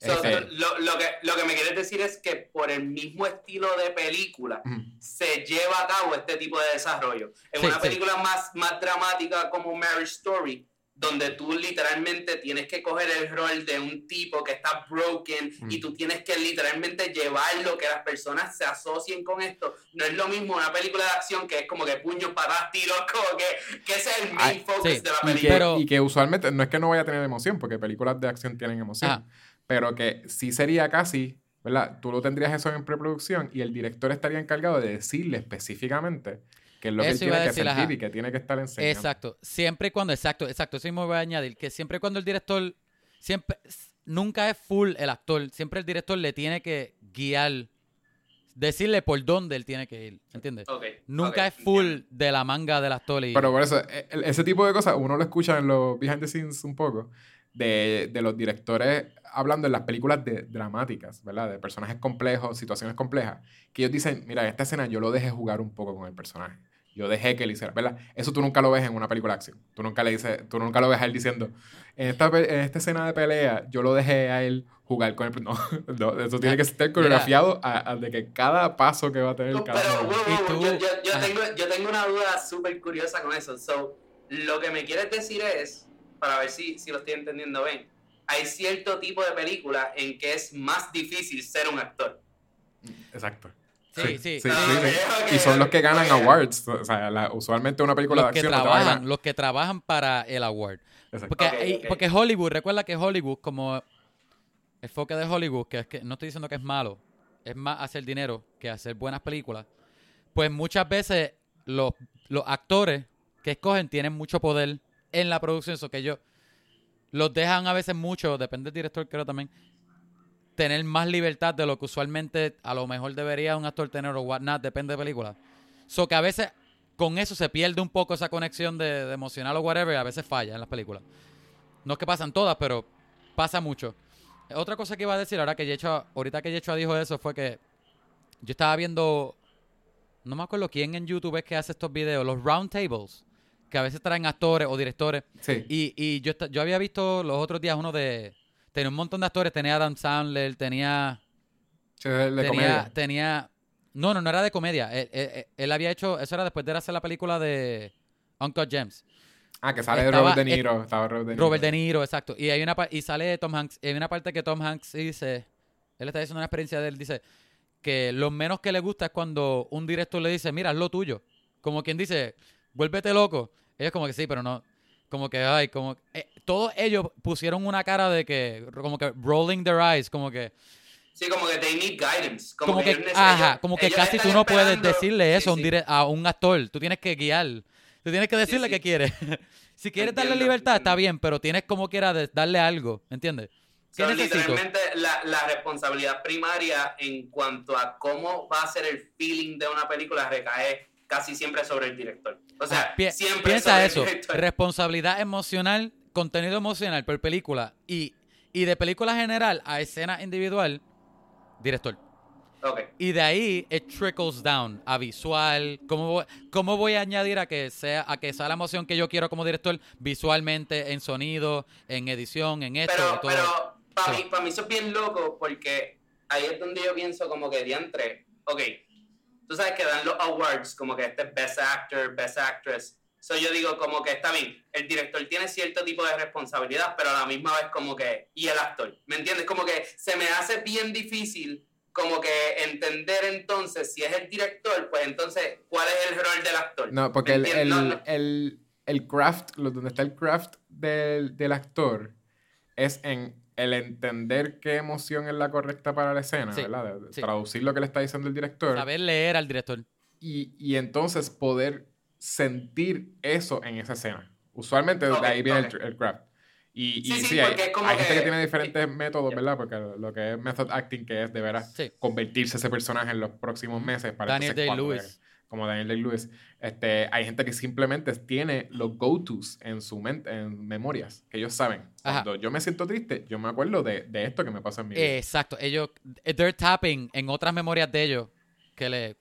So, Este- lo, lo que, lo que me quieres decir es que por el mismo estilo de película Ujú. se lleva a cabo este tipo de desarrollo. En Sí, una sí. película más, más dramática como Marriage Story, donde tú literalmente tienes que coger el rol de un tipo que está broken Mm. y tú tienes que literalmente llevarlo, que las personas se asocien con esto. No es lo mismo una película de acción que es como que puños, patas, tiros, como que, que ese es el main Ay, focus sí. de la Y que, película. Pero- y que usualmente no es que no vaya a tener emoción, porque películas de acción tienen emoción, Ah. Pero que sí sería casi, ¿verdad? Tú lo tendrías eso en preproducción y el director estaría encargado de decirle específicamente qué es lo que él tiene que sentir ajá. y que tiene que estar enseñando. Exacto. Siempre y cuando, exacto, exacto. Eso mismo voy a añadir. Que siempre y cuando el director, siempre, nunca es full el actor. Siempre el director le tiene que guiar, decirle por dónde él tiene que ir. ¿Entiendes? Ok, Nunca es full de la manga del actor. Y, Pero por eso, e- el- ese tipo de cosas uno lo escucha en los behind the scenes un poco, de, de los directores hablando en las películas de, dramáticas, ¿verdad? De personajes complejos, situaciones complejas, que ellos dicen, mira, en esta escena yo lo dejé jugar un poco con el personaje. Yo dejé que él hiciera, ¿verdad? Eso tú nunca lo ves en una película de acción. Tú nunca le dices, tú nunca lo ves a él diciendo, en esta, en esta escena de pelea, yo lo dejé a él jugar con el... <laughs> No, no, eso tiene que estar coreografiado a, a de que cada paso que va a tener No, cada pero, tú- yo, yo- yo Ajá. tengo, yo tengo una duda súper curiosa con eso. So, lo que me quieres decir es, para ver si, si lo estoy entendiendo bien, hay cierto tipo de película en que es más difícil ser un actor. Sí, Exacto. sí, sí, sí. sí, sí. Ok, Y son los que ganan awards. O sea, la- usualmente una película los de que acción a trabajan, los que trabajan para el award. Exacto. Porque, porque Hollywood, recuerda que Hollywood, como el foque de Hollywood, que es que no estoy diciendo que es malo, es más hacer dinero que hacer buenas películas, pues muchas veces los, los actores que escogen tienen mucho poder en la producción, eso que ellos los dejan a veces mucho, depende del director creo también, tener más libertad de lo que usualmente a lo mejor debería un actor tener o whatnot, depende de película. So que a veces con eso se pierde un poco esa conexión de, emocional o whatever, y a veces falla en las películas. No es que pasan todas, pero pasa mucho. Otra cosa que iba a decir ahora que ahorita que Yecho dijo eso fue que yo estaba viendo, no me acuerdo quién en YouTube es que hace estos videos, los round tables, que a veces traen actores o directores. Sí. Y, y yo, yo había visto los otros días uno de, tenía un montón de actores, tenía Adam Sandler, tenía, de, tenía, comedia. tenía, no, no, no era de comedia. Él, él- él había hecho, eso era después de hacer la película de Uncle James. Ah, que sale estaba- Robert De Niro. Estaba Robert De Niro. Robert De Niro, exacto. Y hay una y sale Tom Hanks. Y hay una parte que Tom Hanks dice, él está diciendo una experiencia de él, dice que lo menos que le gusta es cuando un director le dice, mira, es lo tuyo. Como quien dice, vuélvete loco. Ellos como que sí, pero no. Como que, ay, como... eh, todos ellos pusieron una cara de que, como que rolling their eyes, como que... Sí, como que they need guidance. Como, Como que, ellos- ajá, como que casi tú no puedes decirle eso a, un Sí, sí. a un actor. Tú tienes que guiar. Tú tienes que decirle sí. qué quieres. <laughs> si quieres darle Entiendo, libertad, está entiendo. bien, pero tienes como quiera darle algo, ¿entiendes? ¿Qué So, necesito? literalmente la, la responsabilidad primaria en cuanto a cómo va a ser el feeling de una película recae casi siempre sobre el director. O sea, Ah, pi- siempre piensa sobre eso. el director. Responsabilidad emocional, contenido emocional por película y, y de película general a escena individual, director. Ok. Y de ahí it trickles down a visual. ¿Cómo voy, cómo voy a añadir a que sea a que sea la emoción que yo quiero como director visualmente, en sonido, en edición, en esto, Pero, y todo? pero para Sí. mí, para mí eso es bien loco porque ahí es donde yo pienso como que diantre, ok, tú sabes que dan los awards como que este es Best Actor, Best Actress. So yo digo como que está bien, el director tiene cierto tipo de responsabilidad, pero a la misma vez como que, y el actor, ¿me entiendes? Como que se me hace bien difícil como que entender entonces si es el director, pues entonces, ¿cuál es el rol del actor? No, porque ¿Me el, el, No, no. el, el craft, donde está el craft del, del actor, es en el entender qué emoción es la correcta para la escena, Sí, ¿verdad? De- sí. Traducir lo que le está diciendo el director. Saber leer al director. Y, y entonces poder sentir eso en esa escena. Usualmente Ok, de ahí viene ok. el, el craft. Y, y Sí, sí, sí, hay, como hay gente que que- tiene diferentes métodos, ¿verdad? Porque lo, que es method acting, que es de veras Sí. convertirse ese personaje en los próximos meses. Para Daniel Day-Lewis. Como Daniel Day-Lewis. Este, hay gente que simplemente tiene los go-tos en su mente, en memorias, que ellos saben. Ajá. Cuando yo me siento triste, yo me acuerdo de, de esto que me pasa en mi vida. Exacto. Ellos, they're tapping en otras memorias de ellos que le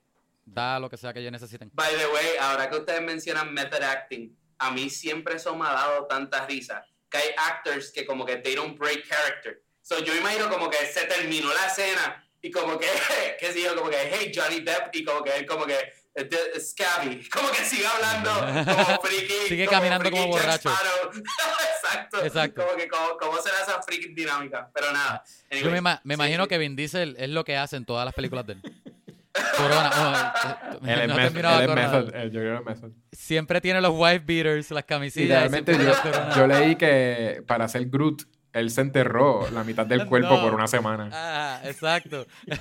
da lo que sea que ellos necesiten. By the way, ahora que ustedes mencionan method acting, a mí siempre eso me ha dado tanta risa. Que hay actors que como que they don't break character. So yo imagino como que se terminó la escena y como que, <laughs> qué sé yo, como que, hey, Johnny Depp, y como que él como que, eh, de- Scabby, <laughs> como que sigue hablando como <laughs> friki. Sigue caminando friki como borracho. <laughs> Exacto. Exacto. Como que, como, cómo será esa freaky dinámica. Pero nada. Yo me, me sí, imagino sí. que Vin Diesel es lo que hace en todas las películas de él. Corona. oh, eh, no él es Corona. method, yo creo que es method. Siempre tiene los wife beaters, las camisillas. y realmente yo, leí que para hacer Groot, él se enterró la mitad del <laughs> cuerpo No. por una semana. Ah, exacto. <laughs>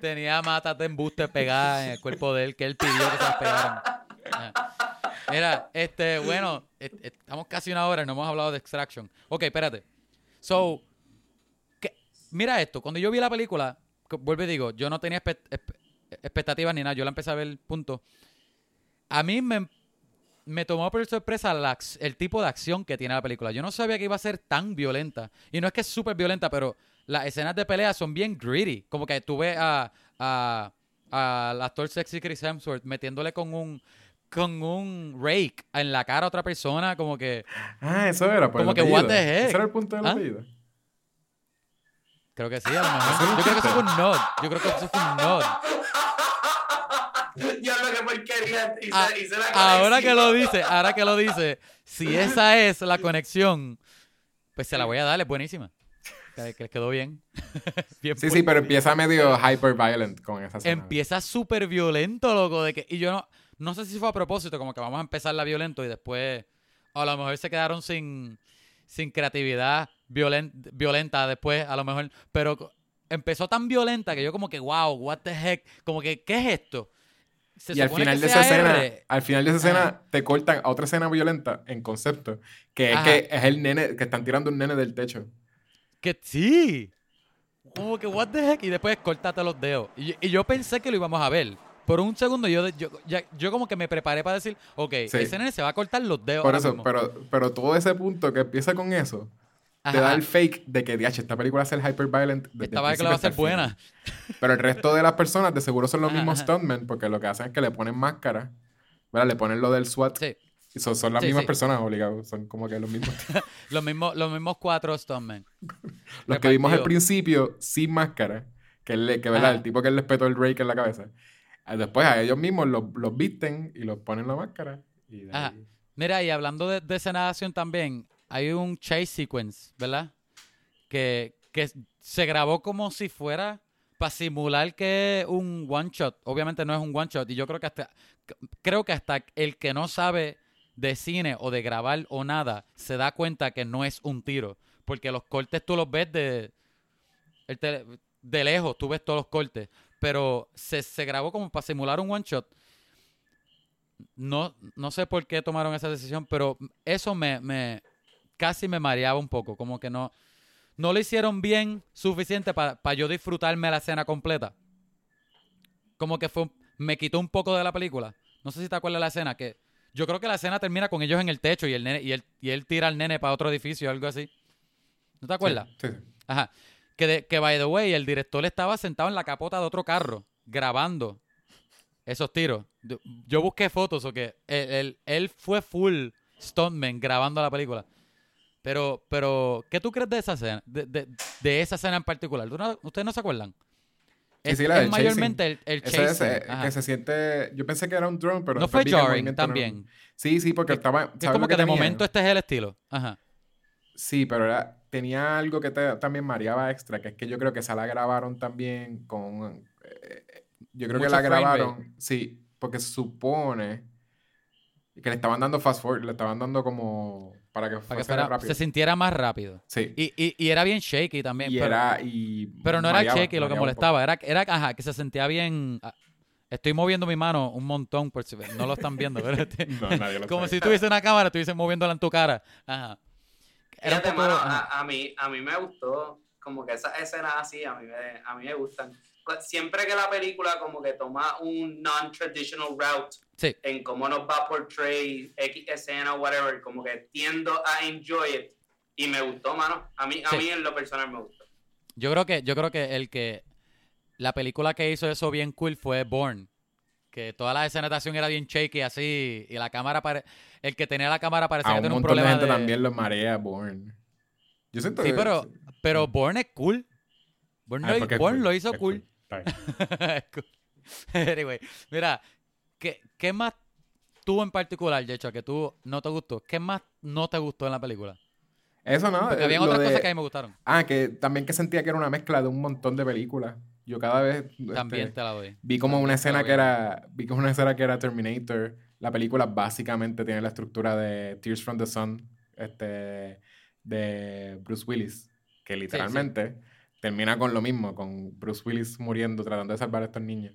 Tenía matas de embuste pegadas en el cuerpo de él que él pidió que se las pegaran. Ah. Mira, este, bueno, est- est- estamos casi una hora y no hemos hablado de Extraction. Ok, espérate. So, mira esto. Cuando yo vi la película, vuelvo y digo, yo no tenía expectativas ni nada. Yo la empecé a ver, punto. A mí me, me tomó por sorpresa la el tipo de acción que tiene la película. Yo no sabía que iba a ser tan violenta. Y no es que es súper violenta, pero las escenas de pelea son bien gritty. Como que tú ves a, a, al actor sexy Chris Hemsworth metiéndole con un con un rake en la cara a otra persona, como que Ah, eso era. Por Como que, what the heck? Ese era el punto del ¿Ah? apellido. creo que sí, a lo <laughs> mejor. Yo creo que eso fue un nod. Yo creo que eso fue un nod. <laughs> Porquería Ah, hice la Ahora que lo dice, ahora que lo dice, si esa es la conexión, pues se la voy a dar, es buenísima. Que que les quedó bien. <laughs> Bien Sí, sí, pero empieza medio hyper violent con esa escena. Empieza súper violento, loco. De que, y yo no, no sé si fue a propósito, como que vamos a empezar la violento y después a lo mejor se quedaron sin, sin creatividad violen- violenta después, a lo mejor. Pero empezó tan violenta que yo como que, wow, what the heck, como que, ¿qué es esto? Se Y al final que de esa escena, R. al final de esa escena Ajá. te cortan a otra escena violenta en concepto, que es Ajá. que es el nene, que están tirando un nene del techo. Que sí. Como que, what the heck? Y después córtate los dedos. Y, y yo pensé que lo íbamos a ver. Por un segundo yo, yo, ya- yo como que me preparé para decir, ok, Sí. ese nene se va a cortar los dedos. Por eso, mismo. pero, pero todo ese punto que empieza con eso, te da el fake de que, DH, esta película va a ser hyper-violent. desde el Estaba que la va a ser buena. Pero el resto de las personas de seguro son los Ajá, mismos stuntmen, porque lo que hacen es que le ponen máscara, ¿verdad? Le ponen lo del SWAT. Sí. Y son, son las Sí, mismas sí. personas, obligados. Son como que los mismos. <laughs> Los mismos, los mismos cuatro Stuntmen. <laughs> los que vimos al principio sin máscara, que, le, que ¿verdad? Ajá. el tipo que les petó el rake en la cabeza. Ah, Después a ellos mismos los, los visten y los ponen la máscara. Y Mira, y hablando de, de escena de acción también, hay un chase sequence, ¿verdad? Que, que se grabó como si fuera para simular que es un one shot. Obviamente no es un one shot. Y yo creo que hasta creo que hasta el que no sabe de cine o de grabar o nada se da cuenta que no es un tiro. Porque los cortes tú los ves de, de lejos, tú ves todos los cortes. Pero se, se grabó como para simular un one shot. No, no sé por qué tomaron esa decisión, pero eso me, me casi me mareaba un poco. Como que no, no lo hicieron bien suficiente para yo disfrutarme la escena completa. Como que fue me quitó un poco de la película. No sé si te acuerdas de la escena, que yo creo que la escena termina con ellos en el techo y el nene, y él, y él tira al nene para otro edificio o algo así. ¿No te acuerdas? Sí. Ajá. Que, de- que, by the way, el director estaba sentado en la capota de otro carro, grabando esos tiros. Yo- busqué fotos, o que él, él- él fue full stuntman grabando la película. Pero, pero, ¿qué tú crees de esa escena? De, de- de esa escena en particular. ¿Tú no- ¿Ustedes no se acuerdan? Sí, Es, sí, la es mayormente el, el Ese chasing. eh, Ajá. que se siente. Yo pensé que era un drone, pero no fue jarring no- también. Sí, sí, porque Que- estaba. Es ¿sabes como que de momento este es el estilo. Ajá. Sí, pero era- tenía algo que te- también mareaba extra, que es que yo creo que esa la grabaron también con... eh, eh, yo creo Mucho que la rate. grabaron, sí, porque se supone que le estaban dando fast forward, le estaban dando como para que Para que fuera- rápido. se sintiera más rápido. Sí, Y, y, y era bien shaky también. y pero- era... Y Pero no era mareaba, cheque lo que molestaba, era, era ajá, que se sentía bien. ah, Estoy moviendo mi mano un montón, por si no lo están viendo. pero <laughs> este-. No, nadie lo como sabe. si tuviese una cámara, estuviese moviéndola en tu cara. Ajá. Era un Fíjate, poco- mano, ajá. a, a mí, a mí me gustó, como que esas escenas así, a mí me, a mí me gustan. Cu- Siempre que la película como que toma un non-traditional route Sí, en cómo nos va a portray X escena o whatever, como que tiendo a enjoy it. Y me gustó, mano. A mí, a Sí. mí en lo personal me gustó. yo creo que, yo creo que el que la película que hizo eso bien cool fue Born. Que toda la escena de acción era bien shaky así. Y la cámara pare- el que tenía la cámara parecía A que un tenía un de problema gente de. también lo marea Born. Yo siento Sí, que- pero, pero Born es cool. Born, Ah, lo, Bourne cool, lo hizo es cool. Cool. <laughs> <laughs> anyway, mira, ¿qué, qué más tú en particular, Yecho, que tú no te gustó? ¿Qué más no te gustó en la película? Eso no. Porque eh, habían lo otras de- cosas que a mí me gustaron. Ah, que también que sentía que era una mezcla de un montón de películas. Yo cada vez También este, te la doy. vi como También una escena que era vi como una escena que era Terminator. La película básicamente tiene la estructura de Tears from the Sun este de Bruce Willis, que literalmente termina con lo mismo, con Bruce Willis muriendo tratando de salvar a estos niños.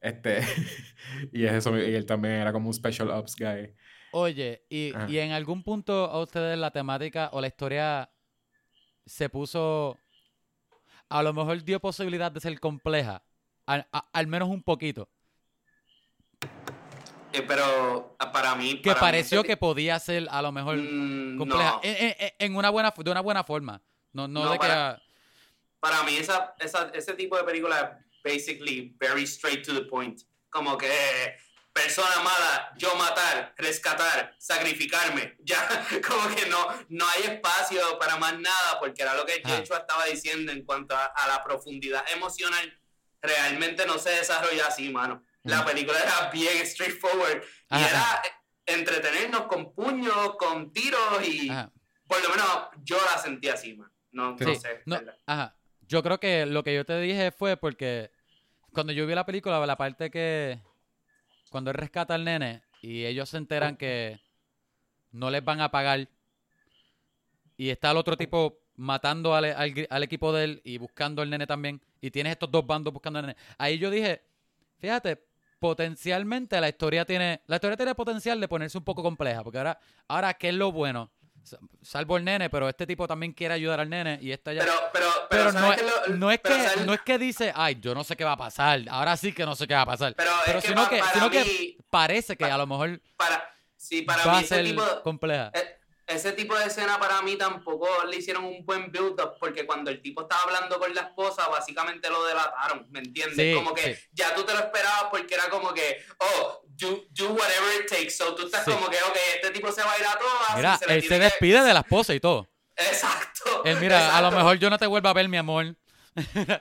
Este <laughs> y es eso y él también era como un special ops guy. Oye, y, y en algún punto a ustedes la temática o la historia se puso, a lo mejor dio posibilidad de ser compleja, al, a- al menos un poquito, Eh, pero ah, para mí... que para mí pareció que podía ser a lo mejor Mm, compleja, no. en, en- en una buena, de una buena forma, no, no, No, de que... para- ah, para mí esa, esa, ese tipo de película es basically very straight to the point. Como que persona mala, yo matar, rescatar, sacrificarme. <laughs> Ya, como que no, no hay espacio para más nada, porque era lo que Ajá. Jecho estaba diciendo en cuanto a, a la profundidad emocional. Realmente no se desarrolla así, mano. La Ujú. película era bien straightforward y Ajá, era entretenernos con puños, con tiros y ajá. por lo menos yo la sentí así, man. No, no Sí, sé. no, ajá. Yo creo que lo que yo te dije fue porque cuando yo vi la película, la parte que cuando él rescata al nene y ellos se enteran que no les van a pagar y está el otro tipo matando al, equipo de él y buscando al nene también y tienes estos dos bandos buscando al nene. Ahí yo dije, fíjate, potencialmente la historia tiene la historia tiene potencial de ponerse un poco compleja, porque ahora ahora qué es lo bueno, salvo el nene, pero este tipo también quiere ayudar al nene y esta ya Pero, pero, pero, pero no ¿sabes es, qué lo- no es pero que ¿sabes? no es que dice, ay, yo no sé qué va a pasar, ahora sí que no sé qué va a pasar. Pero es que sino pa- que que mí- parece que a lo mejor para, sí, para va mí a ser tipo, compleja. eh, ese tipo de escena para mí tampoco le hicieron un buen build-up porque cuando el tipo estaba hablando con la esposa básicamente lo delataron, ¿me entiendes? Sí, como que sí. ya tú te lo esperabas porque era como que, oh, do, do whatever it takes. So tú estás Sí. como que, ok, este tipo se va a ir a todas. Mira, se él se que- despide de la esposa y todo. Exacto. Él, mira, a lo mejor yo no te vuelvo a ver, mi amor.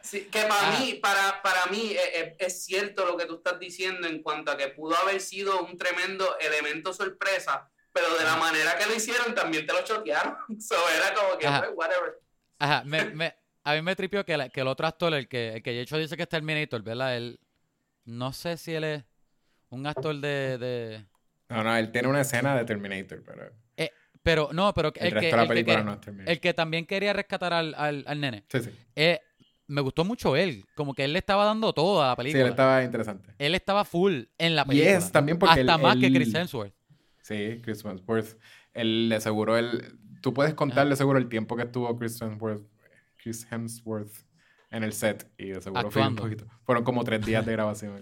Sí, que <laughs> para Ah. mí, para, para mí eh, eh, es cierto lo que tú estás diciendo en cuanto a que pudo haber sido un tremendo elemento sorpresa, pero de la manera que lo hicieron también te lo chotearon. <laughs> So era como que, Ajá. pues, whatever. Ajá, me, <laughs> me- a mí me tripió que, la- que el otro actor, el que, el que de hecho dice que es Terminator, ¿verdad? Él, no sé si él es un actor de... de No, no, él tiene una escena de Terminator, pero pero, no, pero el el, resto que, de la el, película que- no es Terminator. el que también quería rescatar al, al, al nene. Sí, sí. eh, me gustó mucho él, como que él le estaba dando todo a la Sí, película. él estaba interesante. Él estaba full en la Y película. es también porque Hasta él- más que Chris Hemsworth. Sí, Chris Hemsworth. Él le aseguró el... Tú puedes contar de seguro el tiempo que estuvo Chris Hemsworth, Chris Hemsworth en el set y de seguro fue un poquito. Fueron como tres días de grabación.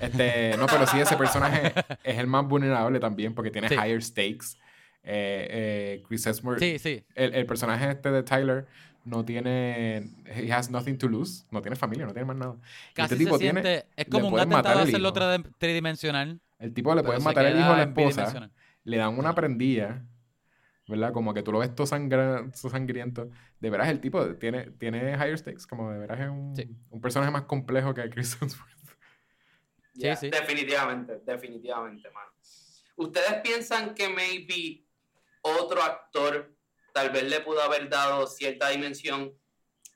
Este, no, pero sí, ese personaje es el más vulnerable también porque tiene Sí. higher stakes. Eh, eh, Chris Hemsworth, Sí, sí. el, el personaje este de Tyler no tiene... He has nothing to lose. No tiene familia, no tiene más nada. Y Casi este tipo se siente... tiene... es como un atentado hacerlo tridimensional. El tipo le pueden matar el hijo a la esposa le dan una prendilla, ¿verdad? Como que tú lo ves todo, sangra- todo sangriento. De veras, el tipo tiene, tiene higher stakes, como de veras es un, Sí. un personaje más complejo que Chris Hemsworth. Sí, Ya, sí. Definitivamente, definitivamente, mano. ¿Ustedes piensan que maybe otro actor tal vez le pudo haber dado cierta dimensión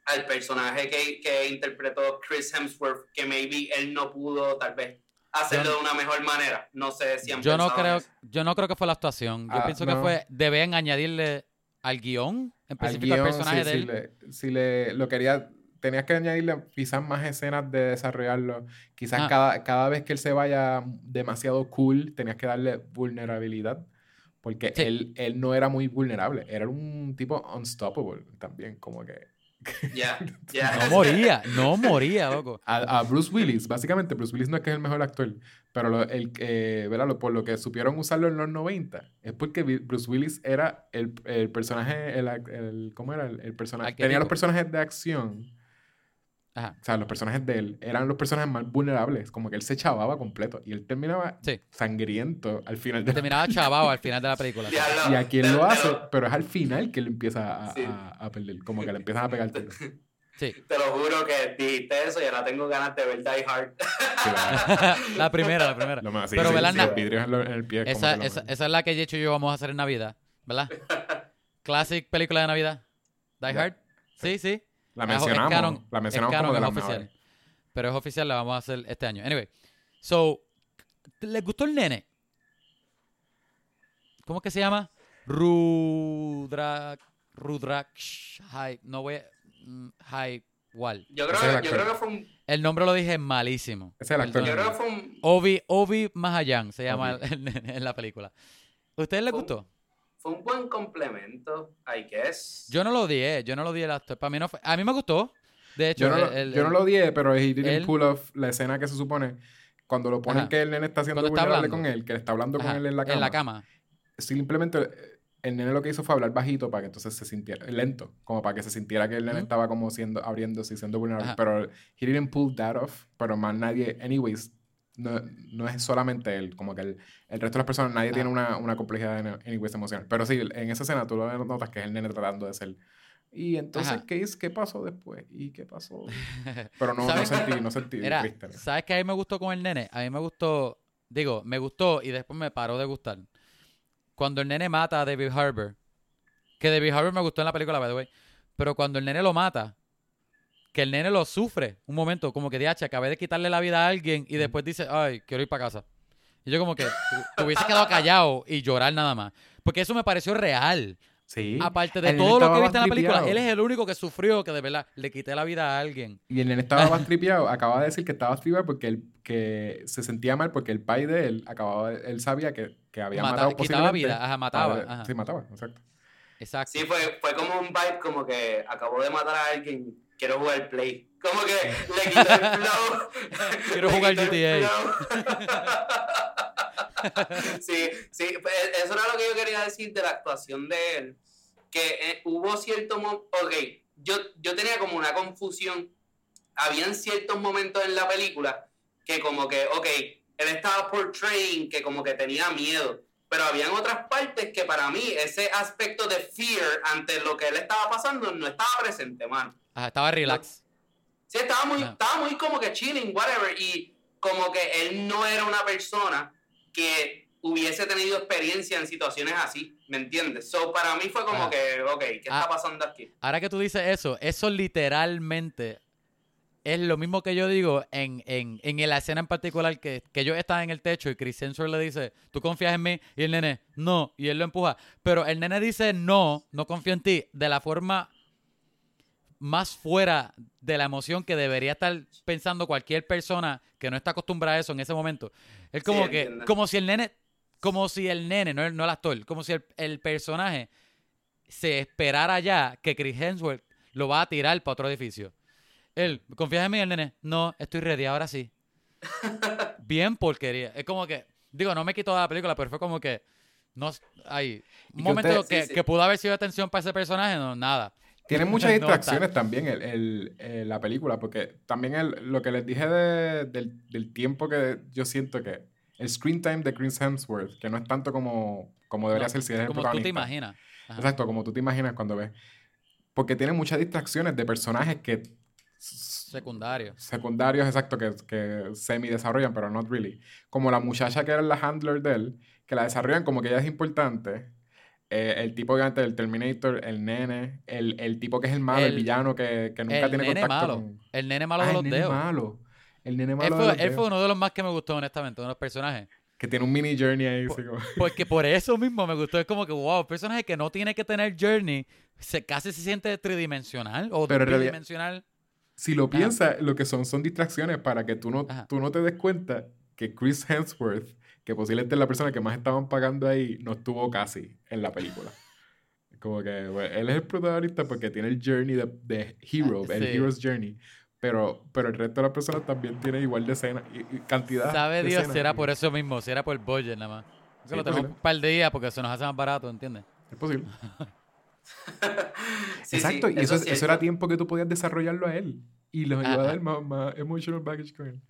al personaje que, que interpretó Chris Hemsworth, que maybe él no pudo tal vez hacerlo Yo- de una mejor manera? No sé si han Yo no creo, eso. yo no creo que fue la actuación. Yo Ah, pienso que no. fue, deben añadirle al guion, en Al específico al guion, personaje sí, de si él. le- si le lo quería, tenías que añadirle quizás más escenas de desarrollarlo. Quizás Ah. cada, cada vez que él se vaya demasiado cool, tenías que darle vulnerabilidad. Porque Sí. él, él no era muy vulnerable. Era un tipo unstoppable también, como que... Ya, ya. <laughs> No moría, no moría, loco. a, a Bruce Willis, básicamente, Bruce Willis no es que es el mejor actor, pero lo- el, eh, ¿verdad? Lo- por lo que supieron usarlo en los 90, es porque Bruce Willis era el, el personaje, el, el- ¿cómo era? El, el personaje, tenía los personajes de acción, Ajá. o sea, los personajes de él eran los personajes más vulnerables, como que él se chavaba completo y él terminaba Sí. sangriento al final de Te miraba chavado al <laughs> final de la película. Diablo, Y aquí él lo hace, pero es al final que él empieza a, Sí. a- a perder, como que le empiezan a pegar tiros. Sí, Sí. Te lo juro que dijiste eso y ahora tengo ganas de ver Die Hard. <laughs> la primera, la <laughs> primera. Lo más- sí, Pero, sí, ¿verdad, sí, los vidrios en, el pie. como Esa, esa, esa es la que Yecho y yo vamos a hacer en Navidad, ¿verdad? Classic película de Navidad. Die Ya. Hard. Sí, sí. La es mencionamos. canon, la es mencionamos canon, como de es las oficial. mejores. Pero es oficial, la vamos a hacer este año. Anyway. So, ¿les gustó el nene? ¿Cómo que se llama? Rudrak. Rudraksh. No voy a. mm. Wal. Yo creo, es yo creo actor. que fue un. El nombre lo dije malísimo. Ese es el actor. Yo creo que fue un. Obi, Obi Mahayan se llama <laughs> nene en la película. ¿Ustedes les gustó? Fue un buen complemento, I guess. Yo no lo odié, yo no lo odié el actor. Para mí no fue. A mí me gustó. De hecho, Yo no, lo- el- el- yo no lo odié, pero he didn't él- pull off la escena que se supone cuando lo ponen Ajá. que el nene está siendo está vulnerable hablando. con él, que le está hablando Ajá, con él en la cama. En la cama. Simplemente eh, el nene lo que hizo fue hablar bajito para que entonces se sintiera lento, como para que se sintiera que el nene estaba como siendo abriéndose y siendo vulnerable. Ajá. Pero he didn't pull that off, pero más nadie, anyways, no, no es solamente él, como que el, el resto de las personas, nadie tiene una, una complejidad en- anyways emocional. Pero sí, en esa escena tú lo notas que es el nene tratando de ser. Y entonces, Ajá. ¿qué, es, ¿qué pasó después? ¿Y qué pasó? <laughs> Pero no, no sentí, no sentí Era, triste. ¿sabes qué a mí me gustó con el nene? A mí me gustó, digo, me gustó y después me paró de gustar. Cuando el nene mata a David Harbour, que David Harbour me gustó en la película, by the way, pero cuando el nene lo mata, que el nene lo sufre un momento, como que DH, acabé de quitarle la vida a alguien y después dice, ay, quiero ir para casa. Y yo como que, te hubiese quedado callado y llorar nada más. Porque eso me pareció real. Sí. Aparte de El todo lo que viste en la película, tripeado. él es el único que sufrió que de verdad le quité la vida a alguien. Y el nene estaba más <laughs> tripeado. Acababa de decir que estaba tripeado porque él, que se sentía mal porque el pai de él acababa de- él sabía que, que había Mata- matado quitaba vida, ajá, mataba, ajá. Sí, mataba, exacto. Exacto. Sí, fue, fue como un vibe como que acabo de matar a alguien, quiero jugar Play. Como que le quité el flow. <laughs> Quiero jugar GTA. <laughs> sí, sí, pues, eso era lo que yo quería decir de la actuación de él. Que eh, hubo cierto ok, yo, yo tenía como una confusión. Habían ciertos momentos en la película que como que, ok, él estaba portraying que como que tenía miedo, pero habían otras partes que para mí ese aspecto de fear ante lo que él estaba pasando no estaba presente, mano. Ajá, estaba relax. Sí, estaba muy, Ah. estaba muy como que chilling, whatever, y como que él no era una persona que hubiese tenido experiencia en situaciones así, ¿me entiendes? So, para mí fue como Ah. que, ok, ¿qué Ah. está pasando aquí? Ahora que tú dices eso, eso literalmente es lo mismo que yo digo en, en, en la escena en particular que, que ellos están en el techo y Chris Hemsworth le dice, ¿tú confías en mí? Y el nene, no, y él lo empuja. Pero el nene dice, no, no confío en ti, de la forma más fuera de la emoción que debería estar pensando cualquier persona que no está acostumbrada a eso en ese momento. Es como Sí, que, entiendo. como si el nene, como si el nene, no el, no el actor, como si el, el personaje se esperara ya que Chris Hemsworth lo va a tirar para otro edificio. Él, ¿confías en mí? El nene, no, estoy ready, ahora sí. <laughs> Bien porquería. Es como que, digo, no me quito de la película, pero fue como que, no, hay un que momento que, sí, que pudo haber sido atención para ese personaje, no, nada. Tiene <laughs> muchas distracciones también el, el- eh, la película, porque también el- lo que les dije de- del, del tiempo que yo siento que el screen time de Chris Hemsworth, que no es tanto como, como debería No, ser si eres el Como tú te protagonista. imaginas. Ajá. Exacto, como tú te imaginas cuando ves. Porque tiene muchas distracciones de personajes que Secundario. secundarios, exacto, que, que semi desarrollan, pero not really. Como la muchacha que era la handler de él, que la desarrollan como que ella es importante. Eh, el tipo obviamente del Terminator, el nene, el, el tipo que es el malo, el, El- villano que, que nunca el tiene nene contacto malo. con... El nene malo Ah, de el los nene dedos. malo. El nene Él malo de fue, los él fue dedos. uno de los más que me gustó, honestamente, uno de los personajes. Que tiene un mini journey ahí. Por- como- <laughs> Porque por eso mismo me gustó. Es como que, wow, un personaje que no tiene que tener journey, se, casi se siente tridimensional o Pero bidimensional. Si lo piensas, lo que son son distracciones para que tú no, Ajá. tú no te des cuenta que Chris Hemsworth, que posiblemente es la persona que más estaban pagando ahí, no estuvo casi en la película. Como que bueno, él es el protagonista porque tiene el journey de, de Hero, Ah, el. Hero's Journey. Pero, pero el resto de las personas también tiene igual de escena y, y cantidad. Sabe de Dios si era por eso mismo, si era por el budget nada más. Eso Sí, lo tenemos un par de días porque se nos hace más barato, ¿entiendes? Es posible. <laughs> Sí, Exacto, sí, y eso, es eso era tiempo que tú podías desarrollarlo a él. Y los iba a Ajá. dar más, más emotional baggage con él.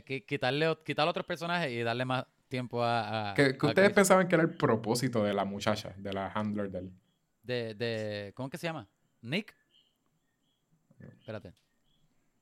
Que quitarle, ot- quitar otros personajes y darle más tiempo a. a- Que, que a ustedes Chris. pensaban que era el propósito de la muchacha, de la handler de él. de, de. ¿Cómo que se llama? ¿Nick? Espérate.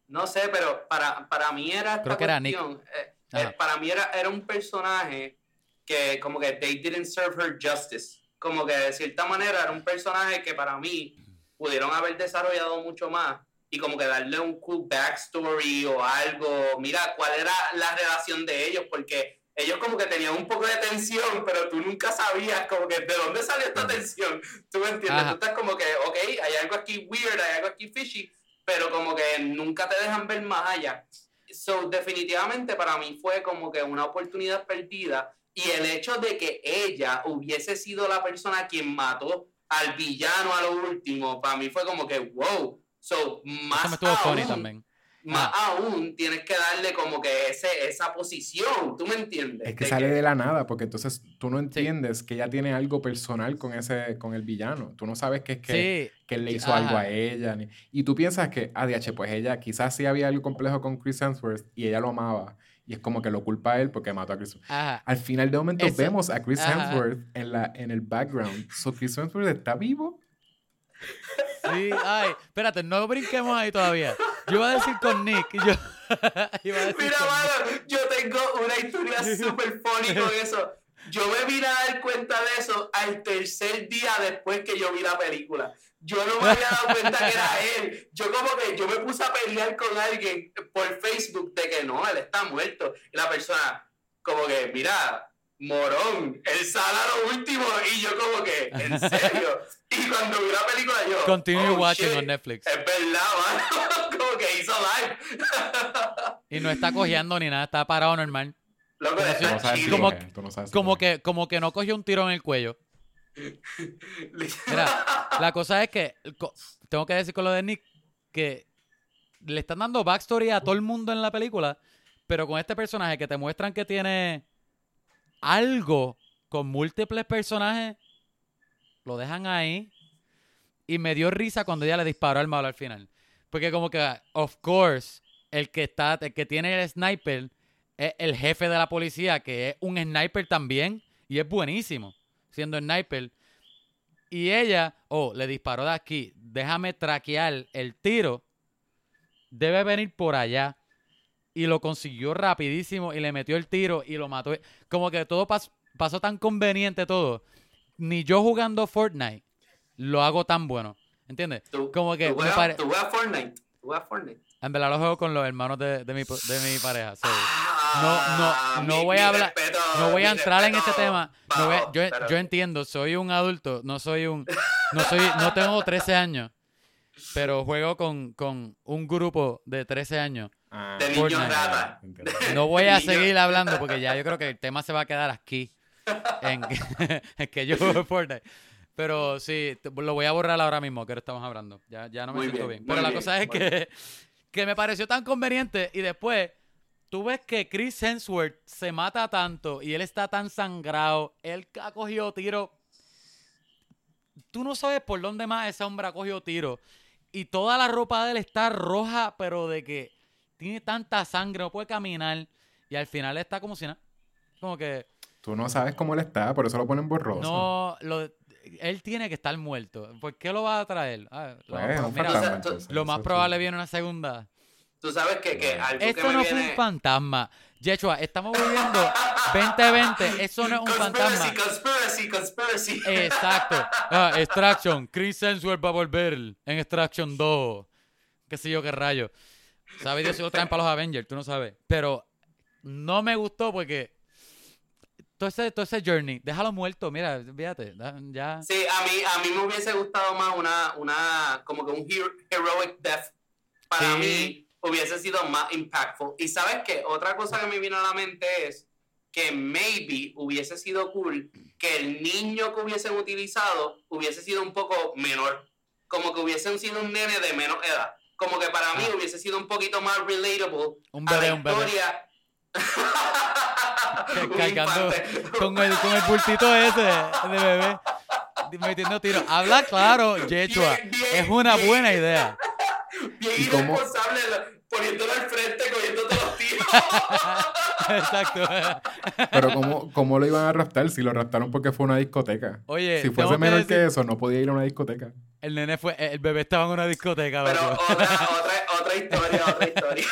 No sé, pero para, para mí era esta Creo que era Nick. eh, eh, para mí era, era un personaje que como que they didn't serve her justice. Como que de cierta manera era un personaje que para mí pudieron haber desarrollado mucho más y como que darle un cool backstory o algo. Mira, cuál era la relación de ellos, porque ellos como que tenían un poco de tensión, pero tú nunca sabías como que de dónde salió esta tensión. ¿Tú me entiendes? Ajá. Tú estás como que, ok, hay algo aquí weird, hay algo aquí fishy, pero como que nunca te dejan ver más allá. So, definitivamente para mí fue como que una oportunidad perdida y el hecho de que ella hubiese sido la persona quien mató al villano a lo último, para mí fue como que, wow. So, más Eso me estuvo funny aún, también. más Ah. aún tienes que darle como que ese, esa posición, ¿tú me entiendes? Es que De sale de la nada, porque entonces tú no Sí. entiendes que ella tiene algo personal con ese, con el villano. Tú no sabes que es que, Sí, que él le hizo algo a ella. ni- Y tú piensas que, ah, DH, pues ella quizás sí había algo complejo con Chris Hemsworth y ella lo amaba. Y es como que lo culpa a él porque mató a Chris ajá. Al final de momento Eso- vemos a Chris ajá. Hemsworth en, la, en el background. So Chris Hemsworth está vivo. Sí, ay, espérate, no brinquemos ahí todavía. Yo iba a decir con Nick. Yo, <laughs> iba a decir Mira, con Nick. mano, yo tengo una historia <laughs> súper funny con eso. Yo me vine a dar cuenta de eso al tercer día después que yo vi la película. Yo no me había dado cuenta que era <laughs> él. Yo como que yo me puse a pelear con alguien por Facebook de que no, él está muerto. Y la persona como que, mira, morón, él sale a lo último y yo como que, ¿en serio? <laughs> y cuando vi la película yo... Continue oh, watching shit, on Netflix. Es verdad, mano. <laughs> como que hizo live. Y no está cojeando ni nada, está parado normal. Loco, Como no sabes si chido. como- coge, tú no sabes si Como que, como que no cogió un tiro en el cuello. Mira, la cosa es que tengo que decir con lo de Nick que le están dando backstory a todo el mundo en la película, pero con este personaje que te muestran que tiene algo con múltiples personajes, lo dejan ahí y me dio risa cuando ella le disparó al malo al final. Porque como que, of course, el que está, el que tiene el sniper es el jefe de la policía, que es un sniper también, y es buenísimo, siendo sniper. Y ella, oh, le disparó de aquí, déjame traquear el tiro, debe venir por allá. Y lo consiguió rapidísimo y le metió el tiro y lo mató. Como que todo pas- pasó tan conveniente todo. Ni yo jugando Fortnite lo hago tan bueno. ¿Entiendes? Tú, Como que tú juegas, pare- tú juegas Fortnite. Tú juegas Fortnite. En verdad lo juego con los hermanos de, de mi, de mi pareja. so, Ah, no, no mi- voy a hablar- respeto, no voy a entrar en este tema. No voy a- bajo, yo, pero- yo entiendo, soy un adulto, no soy un, no soy, no tengo 13 años, pero juego con, con un grupo de 13 años. Ah, de Fortnite. rata. No voy a Niño. seguir hablando porque ya yo creo que el tema se va a quedar aquí, en, <laughs> en que yo juego <laughs> Fortnite. Pero sí, lo voy a borrar ahora mismo que ahora estamos hablando. Ya, ya no me Muy siento bien, Pero la bien, cosa es que, <laughs> que me pareció tan conveniente y después tú ves que Chris Hemsworth se mata tanto y él está tan sangrado, él ha cogido tiro. Tú no sabes por dónde más ese hombre ha cogido tiro. Y toda la ropa de él está roja, pero de que tiene tanta sangre, no puede caminar. Y al final está como si nada. Como que Tú no sabes cómo él está, por eso lo ponen borroso. no, lo, él tiene que estar muerto. ¿Por qué lo va a traer? Ah, lo- Pues, es un mira, fantasma, tú- entonces, lo más probable sí. viene una segunda. Tú sabes que, que algo que Esto me no viene... fue un fantasma. Yechua, estamos viviendo 2020. Eso no es un conspiracy, fantasma. Conspiracy, conspiracy, Exacto. <laughs> Ah, Extraction. Chris Hemsworth va a volver en Extraction 2. Qué sé yo, qué rayo. ¿Sabes Dios si lo traen para los Avengers? Tú no sabes. Pero no me gustó porque... Todo ese, todo ese journey, déjalo muerto, mira, fíjate, ya... Sí, a mí, a mí me hubiese gustado más una, una como que un hero- heroic death. Para Sí. mí hubiese sido más impactful. Y sabes qué, otra cosa que me vino a la mente es que maybe hubiese sido cool que el niño que hubiesen utilizado hubiese sido un poco menor. Como que hubiesen sido un nene de menor edad. Como que para mí Ah. hubiese sido un poquito más relatable Un a bebé, la un bebé. historia. <laughs> Un Cargando con el, con el bultito ese de bebé, metiendo tiros. Habla claro, Yechua. Bien, bien, Es una bien. buena idea. <laughs> Bien irresponsable, poniéndolo al frente, cogiendo todos los tiros. <laughs> Exacto. Pero ¿cómo, ¿cómo lo iban a raptar si lo raptaron porque fue una discoteca? Oye, si fuese que menor decir- que eso, no podía ir a una discoteca. El nene fue, el bebé estaba en una discoteca. Pero otra, <laughs> otra, otra historia, otra historia.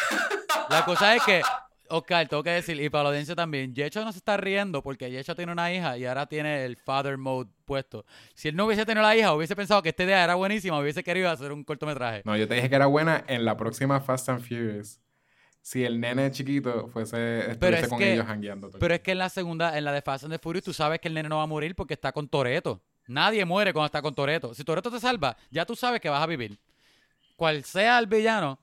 La cosa es que, Oscar, tengo que decir, y para la audiencia también, Yecho no se está riendo porque Yecho tiene una hija y ahora tiene el father mode puesto. Si él no hubiese tenido la hija, hubiese pensado que esta idea era buenísima, hubiese querido hacer un cortometraje. No, yo te dije que era buena en la próxima Fast and Furious. Si el nene chiquito fuese, estuviese es con que- ellos el Pero es que en la segunda, en la de Fast and the Furious, tú sabes que el nene no va a morir porque está con Toreto. Nadie muere cuando está con Toreto. Si Toreto te salva, ya tú sabes que vas a vivir. Cual sea el villano,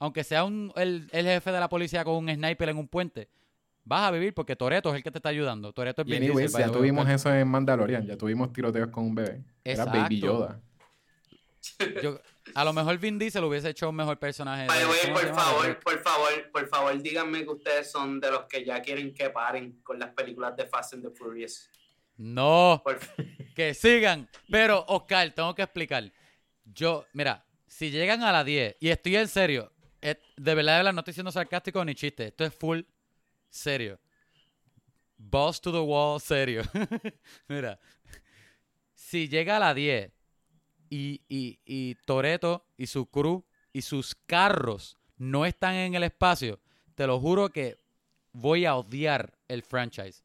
aunque sea un, el, el jefe de la policía con un sniper en un puente, vas a vivir porque Toreto es el que te está ayudando. Toreto es Y Vin anyways, Diesel, by ya tuvimos eso en Mandalorian. Ya tuvimos tiroteos con un bebé. Era Baby. Yoda. Yo- a lo mejor Vin Diesel hubiese hecho un mejor personaje. By the de- way, ¿cómo se por favor, por favor, por favor, díganme que ustedes son de los que ya quieren que paren con las películas de Fast and the Furious. No, Por- <laughs> que sigan. Pero, Oscar, tengo que explicar. Yo, mira, si llegan a las 10, y estoy en serio, de verdad, de verdad, no estoy siendo sarcástico ni chiste, esto es full serio. Boss to the wall, serio. <laughs> mira, si llega a las 10 y, y, y Toreto y su crew y sus carros no están en el espacio, te lo juro que voy a odiar el franchise.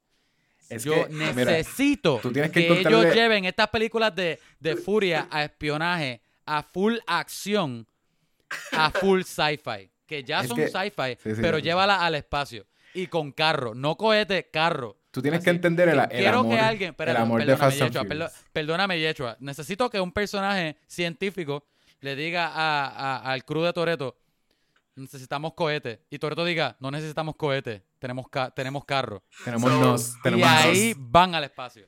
Es Yo que, mira, necesito que que, ellos lleven estas películas de, de furia a espionaje, a full acción, a full sci-fi. Que ya Es son que- sci-fi, sí, sí, pero sí. llévala al espacio. Y con carro, no cohete, carro. Tú tienes que entender el, el Quiero amor, que alguien. el amor de perdóname, Fast Yechua, perdóname. Necesito que un personaje científico le diga a, a- al crew de Toreto: necesitamos cohete. Y Toreto diga: no necesitamos cohete, tenemos, ca- tenemos carro. Tenemos So, nos, Y tenemos ahí nos. van al espacio.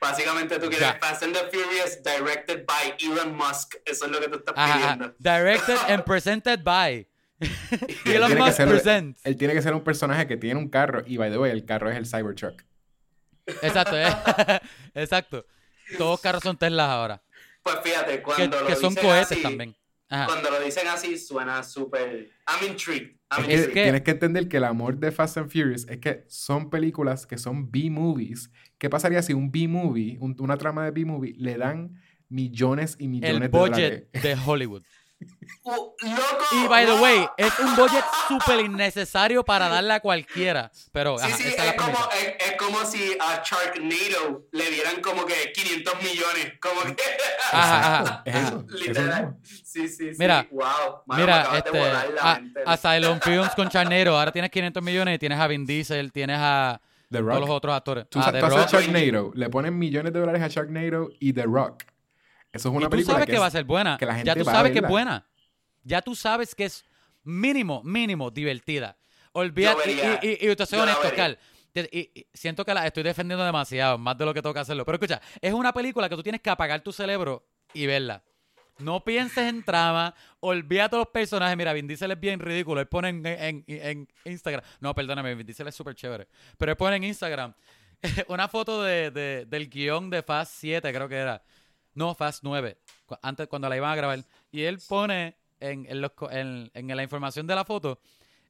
Básicamente tú quieres. Fast and the Furious directed by Elon Musk. Eso es lo que tú estás ajá. pidiendo. Directed and <laughs> presented by. <laughs> Él Elon tiene que Musk ser- presents. Él tiene que ser un personaje que tiene un carro y, by the way, el carro es el Cybertruck. Exacto, eh. <laughs> exacto. Todos carros son Teslas ahora. Pues fíjate, Que, cuando lo que son cohetes así, también. Ajá. Cuando lo dicen así suena súper... I'm intrigued. I'm Es que intrigued. que- Tienes que entender que el amor de Fast and Furious es que son películas que son B-movies. ¿Qué pasaría si un B-movie, un- una trama de B-movie, le dan millones y millones El de budget dólares? de Hollywood. <laughs> Uh, loco. Y by the no. way, es un budget súper innecesario para darle a cualquiera. Pero Sí, ajá, sí, es es la como, es, es como si a Sharknado le dieran como que 500 millones. Como que... Ajá, ajá, eso, Literal. Sí, sí, sí. Mira, wow. Mano, Mira, este, a. Asylum Films con Charnero, ahora tienes 500 millones y tienes a Vin Diesel, tienes a The todos los Rock. otros actores. Tú, a sa- The tú haces Rock. Sharknado, le ponen millones de dólares a Sharknado y The Rock. Eso es Y una tú película sabes que, que, es- va a ser buena. que la gente ya tú va a sabes que es buena. Ya tú sabes que es mínimo, mínimo divertida. Olvídate. Y, y, y, y te soy honesto, te- y- y siento que la estoy defendiendo demasiado, más de lo que toca hacerlo. Pero escucha, es una película que tú tienes que apagar tu cerebro y verla. No pienses en trama, olvídate los personajes. Mira, Vin Diesel es bien ridículo. Él pone en, en- en Instagram. No, perdóname, Vin Diesel es súper chévere. Pero él pone en Instagram <laughs> una foto de, de- del guion de Fast 7, creo que era. No, Fast 9. cu- Antes, cuando la iban a grabar. Y él pone en, en los en- en la información de la foto.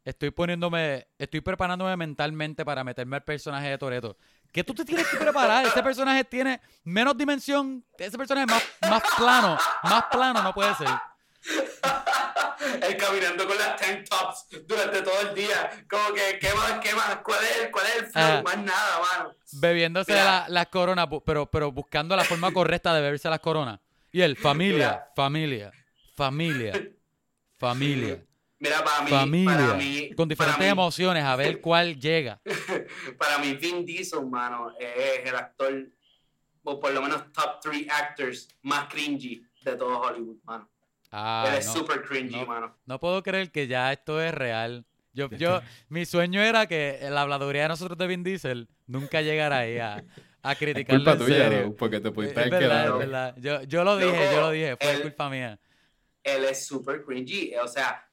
Estoy poniéndome, estoy preparándome mentalmente para meterme al personaje de Toreto. ¿Qué tú te tienes que preparar? Ese personaje tiene menos dimensión. Ese personaje más, más plano. Más plano no puede ser. <laughs> Él caminando con las tank tops durante todo el día. Como que, ¿qué más? ¿Qué más? ¿Cuál es, cuál es el flow? Ajá. Más nada, mano. Bebiéndose Mira. la- las coronas, pero, pero buscando la forma correcta de beberse las coronas. Y él, familia, Mira. familia, familia, <laughs> familia, Mira, para mí, familia. para mí, con diferentes para mí, emociones, a ver cuál llega. <laughs> para mí Vin Diesel, mano, es el actor, o por lo menos top 3 actors más cringy de todo Hollywood, mano. Ah, Él es no. super cringy, no. mano. No puedo creer que ya esto es real. Yo, yo, mi sueño era que la habladuría de nosotros de Vin Diesel nunca llegara ahí a, a <laughs> Es criticarlo culpa en tuya, porque te Es pudiste verdad, es quedado. verdad. Yo, yo lo dije, Loco, yo lo dije, fue él- culpa mía. Él es super cringy. O sea,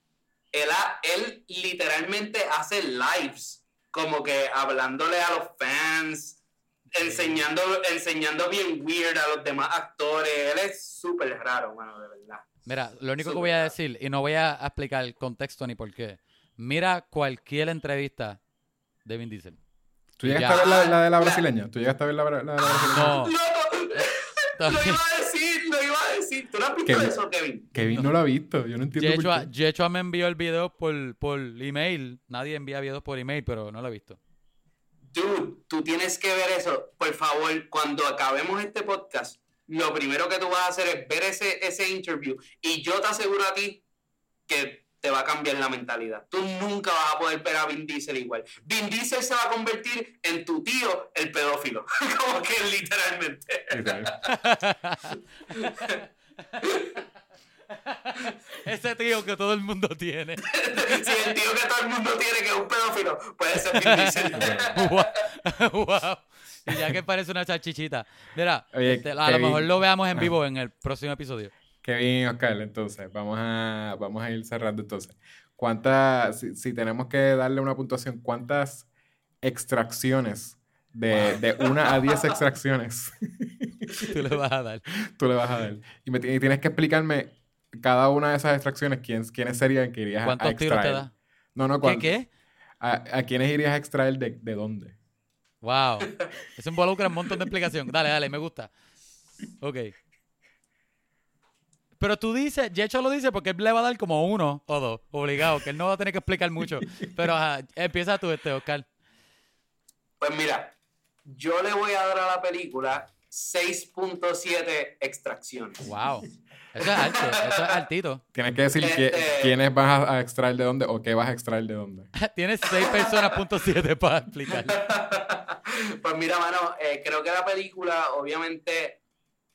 él, ha- él literalmente hace lives, como que hablándole a los fans, enseñando, enseñando bien weird a los demás actores. Él es súper raro, mano, de verdad. Mira, lo único que Súper voy a decir, y no voy a explicar el contexto ni por qué. Mira cualquier entrevista de Vin Diesel. ¿Tú llegaste Ya. a ver la, la de la brasileña? ¿Tú llegaste a ver la, la de la brasileña? No. ¡Loco! lo iba a decir, lo iba a decir. ¿Tú no has visto Kevin. eso, Kevin? Kevin no lo ha visto. Yo no entiendo por Yechua, qué. Yechua me envió el video por, por email. Nadie envía videos por email, pero no lo he visto. Dude, tú tienes que ver eso. Por favor, cuando acabemos este podcast, lo primero que tú vas a hacer es ver ese, ese interview. Y yo te aseguro a ti que te va a cambiar la mentalidad. Tú nunca vas a poder ver a Vin Diesel igual. Vin Diesel se va a convertir en tu tío, el pedófilo. <laughs> Como que literalmente. <laughs> Ese tío que todo el mundo tiene. <laughs> si el tío que todo el mundo tiene que es un pedófilo, puede ser Vin Diesel. wow. wow. Y ya que parece una chachichita. Mira, Oye, este, a lo mejor lo veamos en vivo en el próximo episodio. Kevin, Oscar, entonces, vamos a, vamos a ir cerrando entonces. ¿Cuántas, si, si tenemos que darle una puntuación, cuántas extracciones de, de una a 10 extracciones <laughs> Tú le vas a dar. tú le vas a dar? Y, me, y tienes que explicarme cada una de esas extracciones, quién, quiénes serían que irías a- a ¿Cuántos tiros te extraer. da? No, no, ¿Qué? ¿Qué? A, a quiénes irías a extraer de, de dónde? Wow. <laughs> Eso involucra un montón de explicación. Dale, dale, me gusta. Ok. Pero tú dices, Yecho lo dice porque él le va a dar como uno o dos, obligado, que él no va a tener que explicar mucho. <laughs> Pero ajá, empieza tú, este, Oscar. Pues mira, yo le voy a dar a la película 6.7 extracciones. Wow. Eso es alto, eso es altito. Tienes que decir Este- quiénes vas a, a extraer de dónde o qué vas a extraer de dónde. <laughs> Tienes seis personas, punto siete para explicar. Pues mira, mano, eh, creo que la película obviamente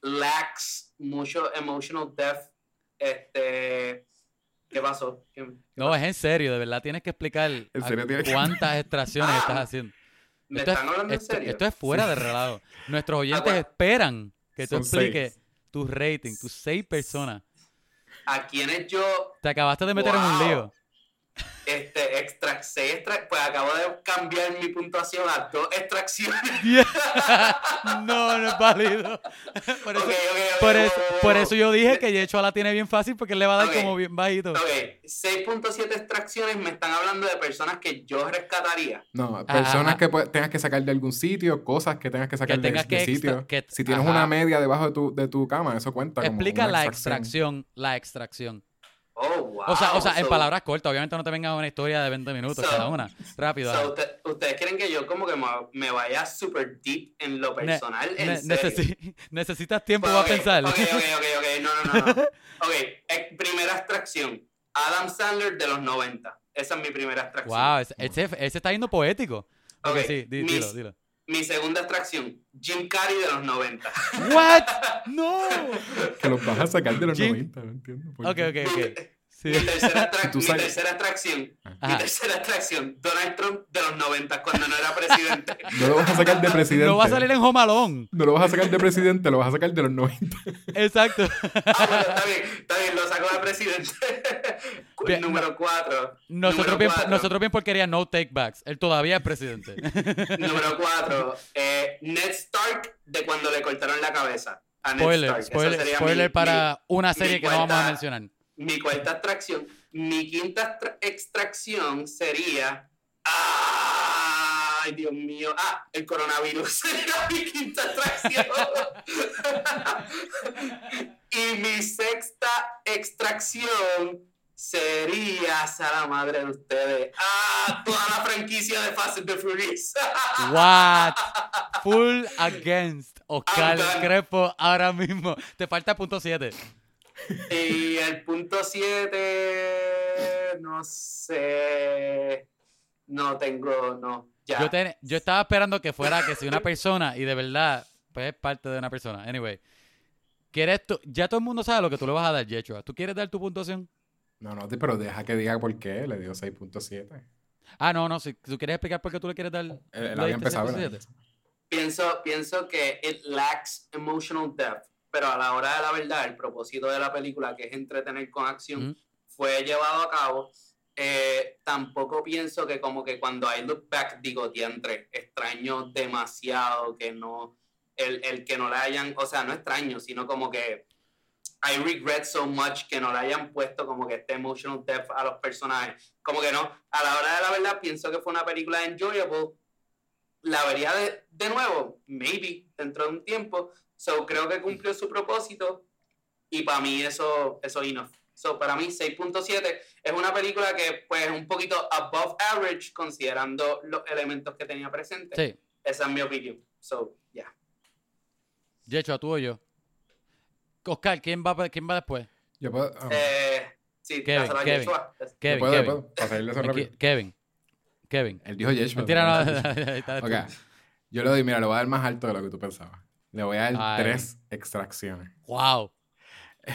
lacks mucho emotional depth. Este, ¿qué pasó? ¿Qué- qué No, es en serio, de verdad tienes que explicar <laughs> ¿En serio a- tienes que- cuántas extracciones Ah, estás haciendo. ¿Me Esto es- están hablando en serio? esto es fuera de relajo. Nuestros oyentes bueno. esperan que tú expliques tu rating, tus seis personas. ¿A quiénes yo Te acabaste de meter en un lío. Este, extra, seis extra, pues acabo de cambiar mi puntuación a dos extracciones. <laughs> no, no es válido. <laughs> Por eso, por eso, por yo dije que Yecho la tiene bien fácil porque él le va a dar como bien bajito. Ok, 6.7 extracciones me están hablando de personas que yo rescataría. No, personas que tengas que sacar de algún sitio, cosas que tengas que sacar Que de, tengas de que sitio. que- si tienes ajá. una media debajo de tu, de tu cama, eso cuenta como Explica una la extracción. extracción, la extracción. Oh, wow. O sea, o sea, en palabras cortas, obviamente no te venga una historia de 20 minutos So- cada una. Rápido. so usted- ¿Ustedes quieren que yo como que me, vaya super deep en lo Ne- personal? ¿En ne- serio? necesi- <laughs> necesitas tiempo Pues, para pensar. Ok, ok, ok, ok, no, no, no, no. <laughs> Ok, eh, primera extracción. Adam Sandler de los 90. Esa es mi primera extracción. Wow, ese, ese, está yendo poético. Ok, Ok, sí, dilo, dilo. Mi segunda extracción. Jim Carrey de los 90. ¿What? <laughs> No. Que los vas a sacar de los Jim- 90, no entiendo. Ok, ok, ok. Sí. Mi tercera, <laughs> mi tercera atracción. Mi Ajá. tercera atracción. Donald Trump de los 90 cuando no era presidente. <laughs> No lo vas a sacar de presidente. No va a salir en Home Alone. No lo vas a sacar de presidente, lo vas a sacar de los 90. Exacto. Ah, bueno, está bien, está bien, lo saco de presidente. <laughs> Bien, número 4. Nosotros bien, nosotros bien porquería no take backs. Él todavía es presidente. Número 4. Ned Stark de cuando le cortaron la cabeza. A Ned spoiler, Stark. Spoiler, sería spoiler mi- para una serie que no vamos a mencionar. Mi, cuarta extracción. Mi quinta extra- extracción sería. ¡Ay, Dios mío! Ah, el coronavirus. <laughs> Sería mi quinta extracción. <laughs> y mi sexta extracción sería, a la madre de ustedes, ah, toda la franquicia de Fast and the Furious. <laughs> What? Full against Oscar. Crespo ahora mismo. Te falta punto 7. Y el punto 7, no sé, no tengo, no, ya. Yo, te- yo estaba esperando que fuera que si una persona, y de verdad, pues es parte de una persona. Anyway, ¿quieres tú? Ya todo el mundo sabe lo que tú le vas a dar, Yechua. ¿Tú quieres dar tu puntuación? No, no, pero deja que diga por qué. Le dio 6.7. Ah, no, no. Si tú quieres explicar por qué tú le quieres dar. Él, él le había diste empezado. él había 6.7. empezado. Pienso, pienso que it lacks emotional depth, pero a la hora de la verdad, el propósito de la película, que es entretener con acción, Ujú. fue llevado a cabo. Eh, tampoco pienso que como que cuando I look back digo, diantre, extraño demasiado que no, el, el que no le hayan, o sea, no extraño, sino como que I regret so much que no le hayan puesto como que este emotional depth a los personajes. Como que no, a la hora de la verdad pienso que fue una película enjoyable. La vería de, de nuevo, maybe, dentro de un tiempo. So creo que cumplió su propósito y para mí eso, eso es enough. So, para mí 6.7 es una película que pues es un poquito above average considerando los elementos que tenía presentes. Sí. Esa es mi opinión. So, yeah. Yechua, tú o yo. Oscar, ¿quién va, quién va después? Yo puedo. ah, Eh, sí, Kevin, a Kevin. Kevin, puedo, Kevin. para eso rápido. Kevin. Kevin. Él dijo Yeshua. Mentira, no. pero no ahí <laughs> está Ok, tú. yo le doy, mira, le voy a dar más alto de lo que tú pensabas. Le voy a dar Ay. tres extracciones. Wow. <laughs>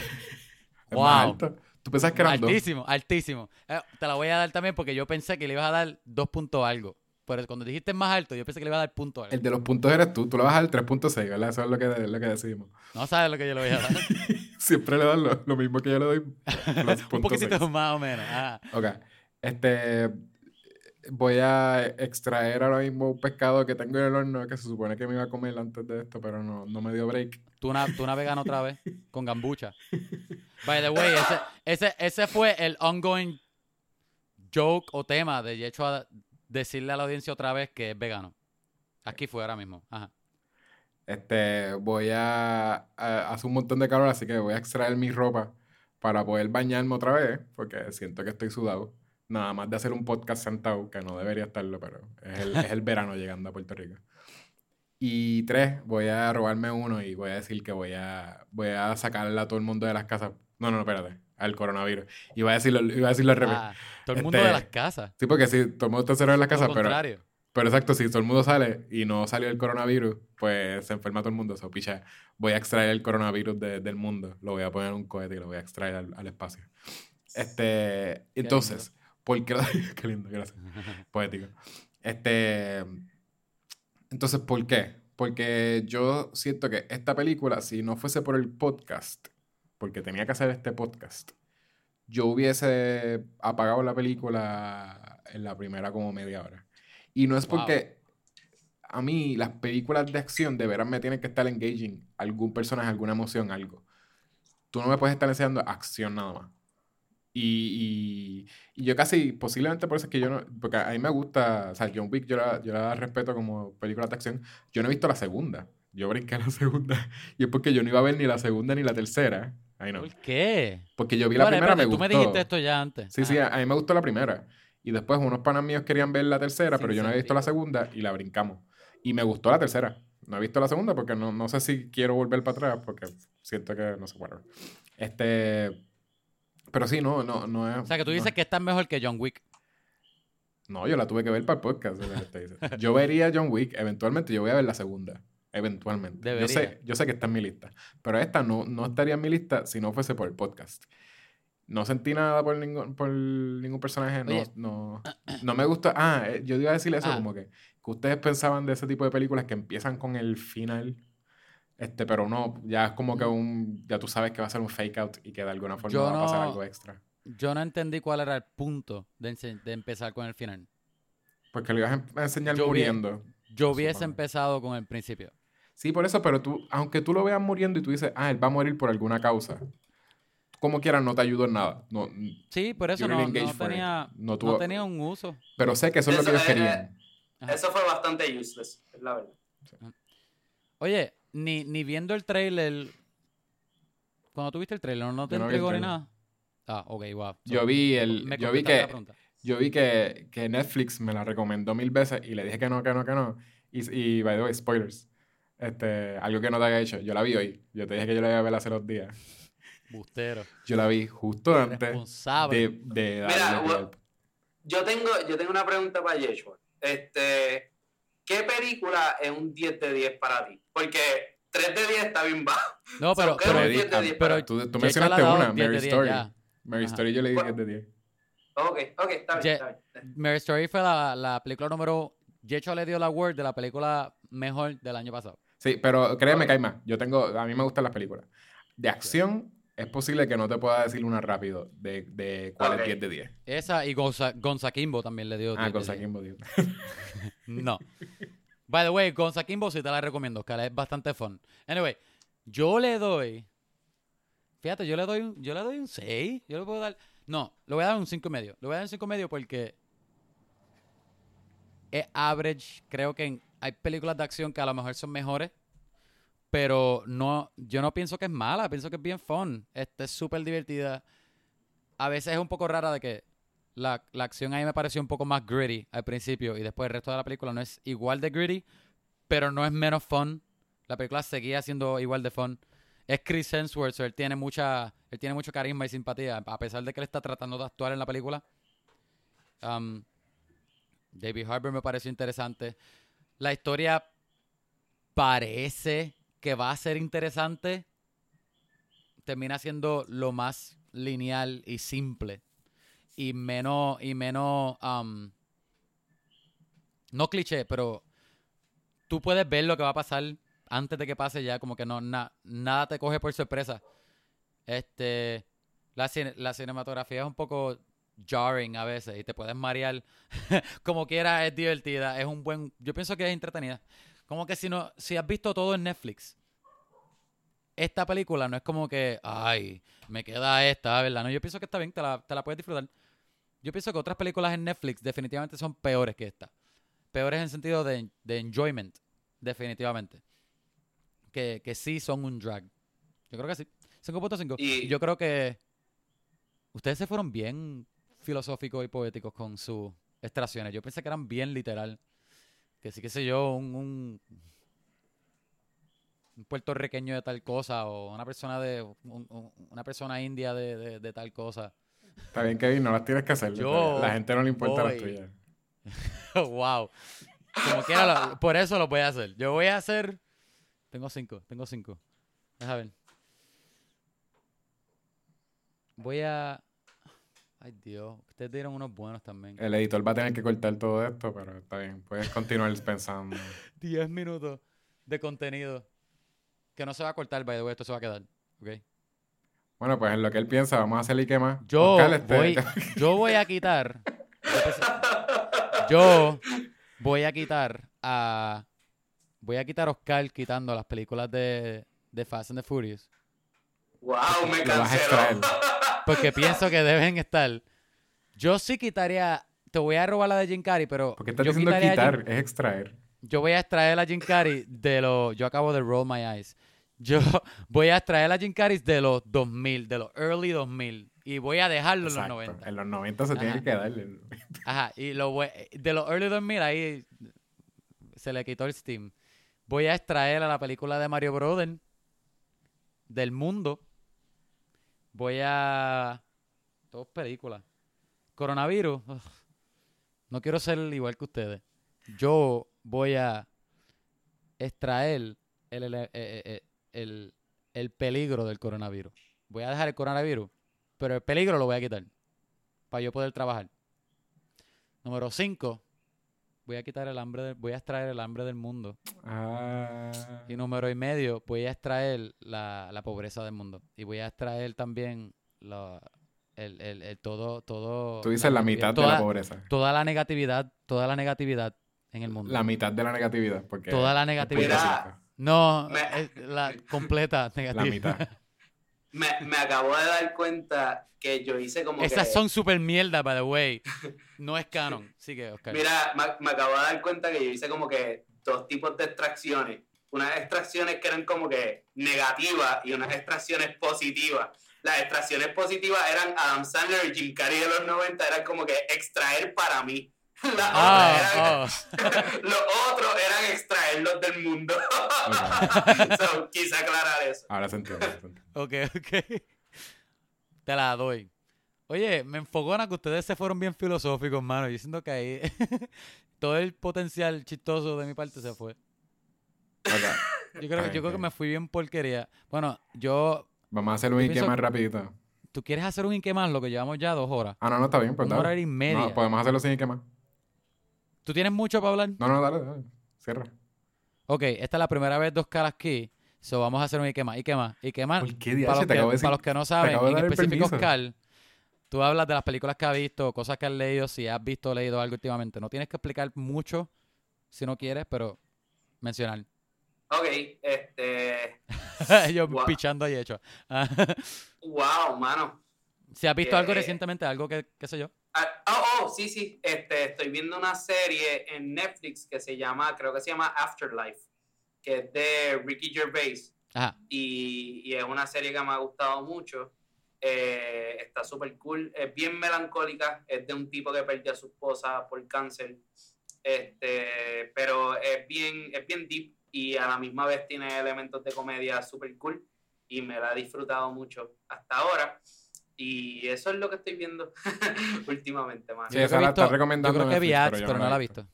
Es Wow. más alto. ¿Tú pensabas que eran dos? Altísimo, altísimo. Eh, te la voy a dar también porque yo pensé que le ibas a dar dos puntos algo. Pero cuando dijiste más alto, yo pensé que le iba a dar punto algo. El de los puntos eres tú. Tú le vas a dar 3.6, ¿verdad? Eso es lo que, lo que decidimos. No sabes lo que yo le voy a dar. <laughs> Siempre le das lo, lo mismo que yo le doy. <laughs> Un poquitito más o menos. Ah. Ok. Este. Voy a extraer ahora mismo un pescado que tengo en el horno que se supone que me iba a comer antes de esto, pero no, no me dio break. Tú, una, tú una vegana otra vez <laughs> con gambucha. By the way, ese, ese, ese fue el ongoing joke o tema de hecho a decirle a la audiencia otra vez que es vegano. Aquí fue ahora mismo. Ajá. Este, voy a, a- hace un montón de calor, así que voy a extraer mi ropa para poder bañarme otra vez, porque siento que estoy sudado. Nada más de hacer un podcast sentado, que no debería estarlo, pero es el, es el <laughs> verano llegando a Puerto Rico. Y tres, voy a robarme uno y voy a decir que voy a, voy a sacarle a todo el mundo de las casas. No, no, no, espérate, al coronavirus. Y voy a decirlo, iba a decirlo al revés. Ah, todo el mundo Este, de las casas. Sí, porque sí, todo el mundo está cerrado en las casas, pero contrario. Pero exacto, si todo el mundo sale y no salió el coronavirus, pues se enferma todo el mundo. So, picha, voy a extraer el coronavirus del mundo, lo voy a poner en un cohete y lo voy a extraer al, espacio. Este, entonces, ¿por qué? <laughs> qué lindo, gracias. <laughs> Poético. Este, entonces, ¿por qué? Porque yo siento que esta película, si no fuese por el podcast, porque tenía que hacer este podcast, yo hubiese apagado la película en la primera como media hora. Y no es porque a mí las películas de acción de veras me tienen que estar engaging algún personaje, alguna emoción, algo. Tú no me puedes estar enseñando acción nada más. Y, y, yo casi, posiblemente por eso es que yo no, porque a mí me gusta, o sea, John Wick yo la, yo la respeto como película de acción. Yo no he visto la segunda. Yo brinqué la <laughs> segunda. Y es porque yo no iba a ver ni la segunda ni la tercera. ¿Por qué? Porque yo vi la primera, me gustó. Tú me dijiste esto ya antes. Sí, sí, a mí me gustó la primera. Y después unos panas míos querían ver la tercera, pero yo no había visto la segunda y la brincamos. Y me gustó la tercera. No he visto la segunda porque no, no sé si quiero volver para atrás porque siento que no sé, whatever. Este. Pero sí, no, no, no es. O sea, que tú dices que esta es mejor que John Wick. No, yo la tuve que ver para el podcast. yo vería John Wick, eventualmente yo voy a ver la segunda. Eventualmente. Yo sé, yo sé que está en mi lista. Pero esta no, no estaría en mi lista si no fuese por el podcast no sentí nada por ningún, por ningún personaje. No, no, no, me gusta. Ah, eh, yo iba a decirle eso, ah. como que, que ustedes pensaban de ese tipo de películas que empiezan con el final. Este, pero no, ya es como que un. Ya tú sabes que va a ser un fake out y que de alguna forma va a pasar algo extra. Yo no entendí cuál era el punto de, de empezar con el final. Porque lo ibas a em, enseñar muriendo. yo hubiese empezado con el principio. Sí, por eso, pero tú, aunque tú lo veas muriendo y tú dices, ah, él va a morir por alguna causa como quieran, no te ayudó en nada. No, sí, por eso no, tenía, no, tenía un uso. Pero sé que eso, es lo que ellos querían. Eso fue bastante useless, es la verdad. Oye, ni, ni viendo el trailer. Cuando tuviste el trailer, ¿no te entregó ni nada? Ah, ok, wow. yo vi el. yo vi que. Yo vi que, que, Netflix me la recomendó mil veces y le dije que no, que no, que no. Y, y by the way, spoilers. Este, algo que no te haya hecho. Yo la vi hoy. Yo te dije que yo la iba a ver hace los días. Bustero. Yo la vi justo antes de, de Mira, yo tengo, yo tengo una pregunta para Yeshua. Este, ¿Qué película es un 10 de 10 para ti? Porque 3 de 10 está bien bajo. No, pero, pero, pero, tú, tú mencionaste una, Mary Story. Mary Story yo le di 10 de 10. Ok, ok, está bien, está bien. Mary Story fue la, la película número... Yecho le dio la award de la película mejor del año pasado. Sí, pero créeme que hay más. Yo tengo... A mí me gustan las películas. De acción es posible que no te pueda decir una rápido de, de cuál es 10 de 10. Esa y Gonza, Gonzakimbo también le dio. Ah, Gonzakimbo dio. <laughs> <laughs> no. By the way, Gonzakimbo sí te la recomiendo, que es bastante fun. Anyway, yo le doy. Fíjate, yo le doy un, yo le doy un 6. Yo le puedo dar. No, le voy a dar un 5 y medio. Le voy a dar un 5 y medio porque es average. Creo que hay películas de acción que a lo mejor son mejores pero no, yo no pienso que es mala, pienso que es bien fun. Este, es súper divertida. A veces es un poco rara de que la, la, acción ahí me pareció un poco más gritty al principio y después el resto de la película no es igual de gritty, pero no es menos fun. La película seguía siendo igual de fun. Es Chris Hemsworth, él tiene mucha, él tiene mucho carisma y simpatía, a pesar de que él está tratando de actuar en la película. Um, David Harbour me pareció interesante. La historia parece que va a ser interesante termina siendo lo más lineal y simple. Y menos y menos um, no cliché pero tú puedes ver lo que va a pasar antes de que pase ya como que no nada te coge por sorpresa. Este la, la cinematografía es un poco jarring a veces y te puedes marear <laughs> como quiera es divertida es un buen yo pienso que es entretenida como que si no, si has visto todo en Netflix, esta película no es como que, ay, me queda esta, ¿verdad? No, yo pienso que está bien, te la, te la puedes disfrutar. Yo pienso que otras películas en Netflix definitivamente son peores que esta. Peores en sentido de, de enjoyment, definitivamente. Que, que sí son un drag. Yo creo que sí. 5.5. Y yo creo que ustedes se fueron bien filosóficos y poéticos con sus extracciones. Yo pensé que eran bien literal que sí, qué sé yo, un, un, puertorriqueño de tal cosa o una persona de una persona india de, de, tal cosa. Está bien, Kevin, no las tienes que hacer. la gente no le importa las tuyas. <laughs> wow. Como quiera, lo- por eso lo voy a hacer. Yo voy a hacer. Tengo cinco, tengo cinco. Deja ver. Voy a. Ay, Dios. Ustedes dieron unos buenos también. El editor va a tener que cortar todo esto, pero está bien. Puedes continuar <laughs> pensando. 10 minutos de contenido. Que no se va a cortar, by the way, esto se va a quedar. ¿Ok? Bueno, pues en lo que él piensa, vamos a hacerle qué más. Yo este- voy, yo voy a quitar. Yo voy a quitar a. Voy a quitar a Oscar quitando las películas de, de Fast and the Furious. Wow, me canceló. Porque pienso que deben estar. Yo sí quitaría. Te voy a robar la de Jim Carrey, pero. ¿Por qué estás yo diciendo quitar? Jim- Es extraer. yo voy a extraer a Jim Carrey de los. Yo acabo de roll my eyes. Yo <laughs> voy a extraer a Jim Carrey de los 2000, de los early 2000. Y voy a dejarlo en los Exacto. 90. En los 90 se tiene que quedarle. Ajá, y lo voy- de los early 2000 ahí se le quitó el Steam. Voy a extraer a la película de Mario Brothers del mundo. Voy a... Dos películas. Coronavirus. no quiero ser igual que ustedes. Yo voy a extraer el, el, eh, eh, eh, el- el peligro del coronavirus. Voy a dejar el coronavirus, pero el peligro lo voy a quitar para yo poder trabajar. Número 5. Voy a quitar el hambre, del- voy a extraer el hambre del mundo. Ah. Y número y medio, voy a extraer la, la pobreza del mundo. Y voy a extraer también la- el, el- el todo, todo. Tú dices la mitad de la pobreza. Toda la negatividad, toda la negatividad en el mundo. La mitad de la negatividad. Porque Toda la negatividad. No, la completa cinco. La negativa. mitad. Me, me acabo de dar cuenta que yo hice como Esas que... son super mierda, by the way. <laughs> No es canon. Sigue, Oscar. Mira, me, me acabo de dar cuenta que yo hice como que dos tipos de extracciones. Unas extracciones que eran como que negativas y unas extracciones positivas. Las extracciones positivas eran Adam Sandler y Jim Carrey de los 90, eran como que extraer para mí. <laughs> Ah, eran- oh. <laughs> los otros eran extraerlos del mundo. <laughs> so, quise aclarar eso. Ahora se entiende. Ok, ok. Te la doy. Oye, me enfogona que ustedes se fueron bien filosóficos, mano. Yo siento que ahí todo el potencial chistoso de mi parte se fue. Yo creo, Ok, yo creo que me fui bien porquería. Bueno, yo... Vamos a hacer un Yo Ike pienso- más rapidito. ¿Tú quieres hacer un Inque más? Lo que llevamos ya dos horas. Ah, no, no, está bien. Pues Una dale. hora y media. No, podemos hacerlo sin Ike más. ¿Tú tienes mucho para hablar? No, no, dale, dale. Cierra. Ok, esta es la primera vez dos caras aquí. So vamos a hacer un Ike más. Ike más. Ike más. ¿Por qué, Para los, Te que, acabo de decir... para los que no saben, en específico. Oscar, tú hablas de las películas que has visto, cosas que has leído, si has visto o leído algo últimamente. No tienes que explicar mucho si no quieres, pero mencionar. Ok, este. <laughs> Yo Wow. pichando ahí hecho. <laughs> Wow, mano. si has visto algo Eh. recientemente, algo que, qué sé yo. Ah, oh, oh, sí, sí. Este, estoy viendo una serie en Netflix que se llama, creo que se llama Afterlife, que es de Ricky Gervais. Ajá. Y, y es una serie que me ha gustado mucho. Eh, está súper cool. Es bien melancólica. Es de un tipo que perdió a su esposa por cáncer. Este, pero es bien, es bien deep y a la misma vez tiene elementos de comedia súper cool. Y me la he disfrutado mucho hasta ahora. Y eso es lo que estoy viendo <laughs> últimamente, man. Sí, esa que la está recomendando Yo creo que vi ads, pero no la he visto.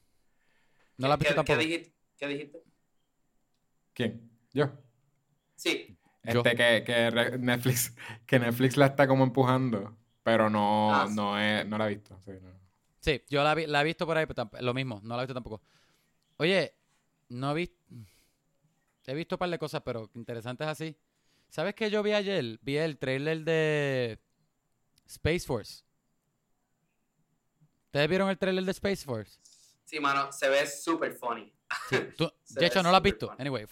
No la he visto ¿Qué, qué tampoco. dijiste? ¿Qué dijiste? ¿Quién? Yo. Sí. Este que, que Netflix, <laughs> que Netflix la está como empujando, pero no, Ah, sí. no, es, no la he visto. sí, no. Sí, yo la, vi- la he visto por ahí, pero lo mismo, no la he visto tampoco. Oye, no he visto. He visto un par de cosas, pero interesantes así. ¿Sabes qué yo vi ayer? Vi el trailer de Space Force. ¿Ustedes vieron el trailer de Space Force? Sí, mano, se ve súper funny. Sí. <laughs> Tú- Se de hecho, no lo has visto. funny. Anyway,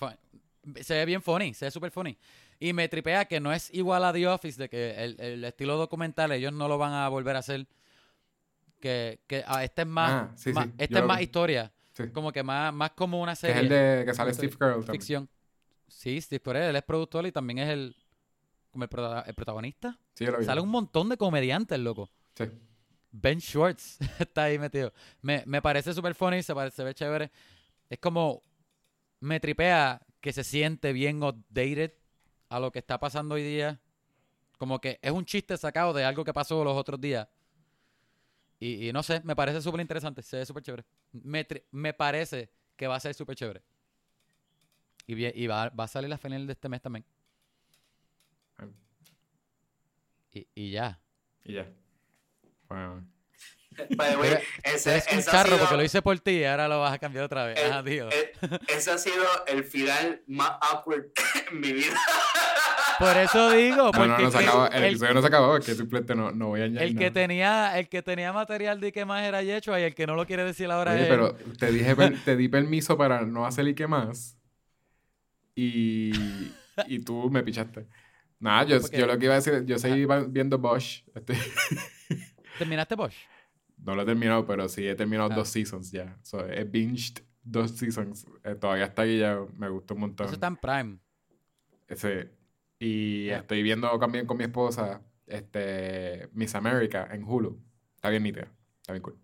se ve bien funny, se ve súper funny. Y me tripea que no es igual a The Office, de que el, el estilo documental ellos no lo van a volver a hacer. Que, que ah, este es más, Ah, sí, más- sí, este es más vi. historia. Sí. Como que más, más como una Que es serie. el de que sale Steve serie- Carell también. ficción. Sí, Steve Carell, él es productor y también es el, como el, prota- el protagonista. Sí, yo lo vi. Sale un montón de comediantes, loco. Sí. Ben Schwartz <laughs> está ahí metido. Me, me parece súper funny, se, parece, se ve chévere. Es como, me tripea que se siente bien outdated a lo que está pasando hoy día. Como que es un chiste sacado de algo que pasó los otros días. Y, y no sé, me parece súper interesante, se ve súper chévere. Me, me parece que va a ser súper chévere. Y va, va a salir la final de este mes también. Ay. Y, y ya. Y ya. Bueno. Way, ese, Es un carro sido- porque lo hice por ti y ahora lo vas a cambiar otra vez. el- Ajá, tío. el- ese ha sido el final más awkward en mi vida. Por eso digo, No, porque no, no se que- acabó. El, el, episodio no se acabó porque simplemente no, no voy a añadir el que tenía, el que tenía material de que más era Yechua y el que no lo quiere decir ahora Oye, es pero te dije <laughs> te di permiso para no hacer y qué más. Y, y tú me pichaste. Nada, yo, yo lo que iba a decir, yo seguí viendo Bosch. Este, <laughs> ¿Terminaste Bosch? no lo he terminado, pero sí he terminado Ah. dos seasons ya. So, he binged dos seasons. Eh, todavía está aquí ya, me gustó un montón. Eso está en Prime. Ese, y estoy viendo también con mi esposa este, Miss America en Hulu. Está bien nítida. Está bien cool.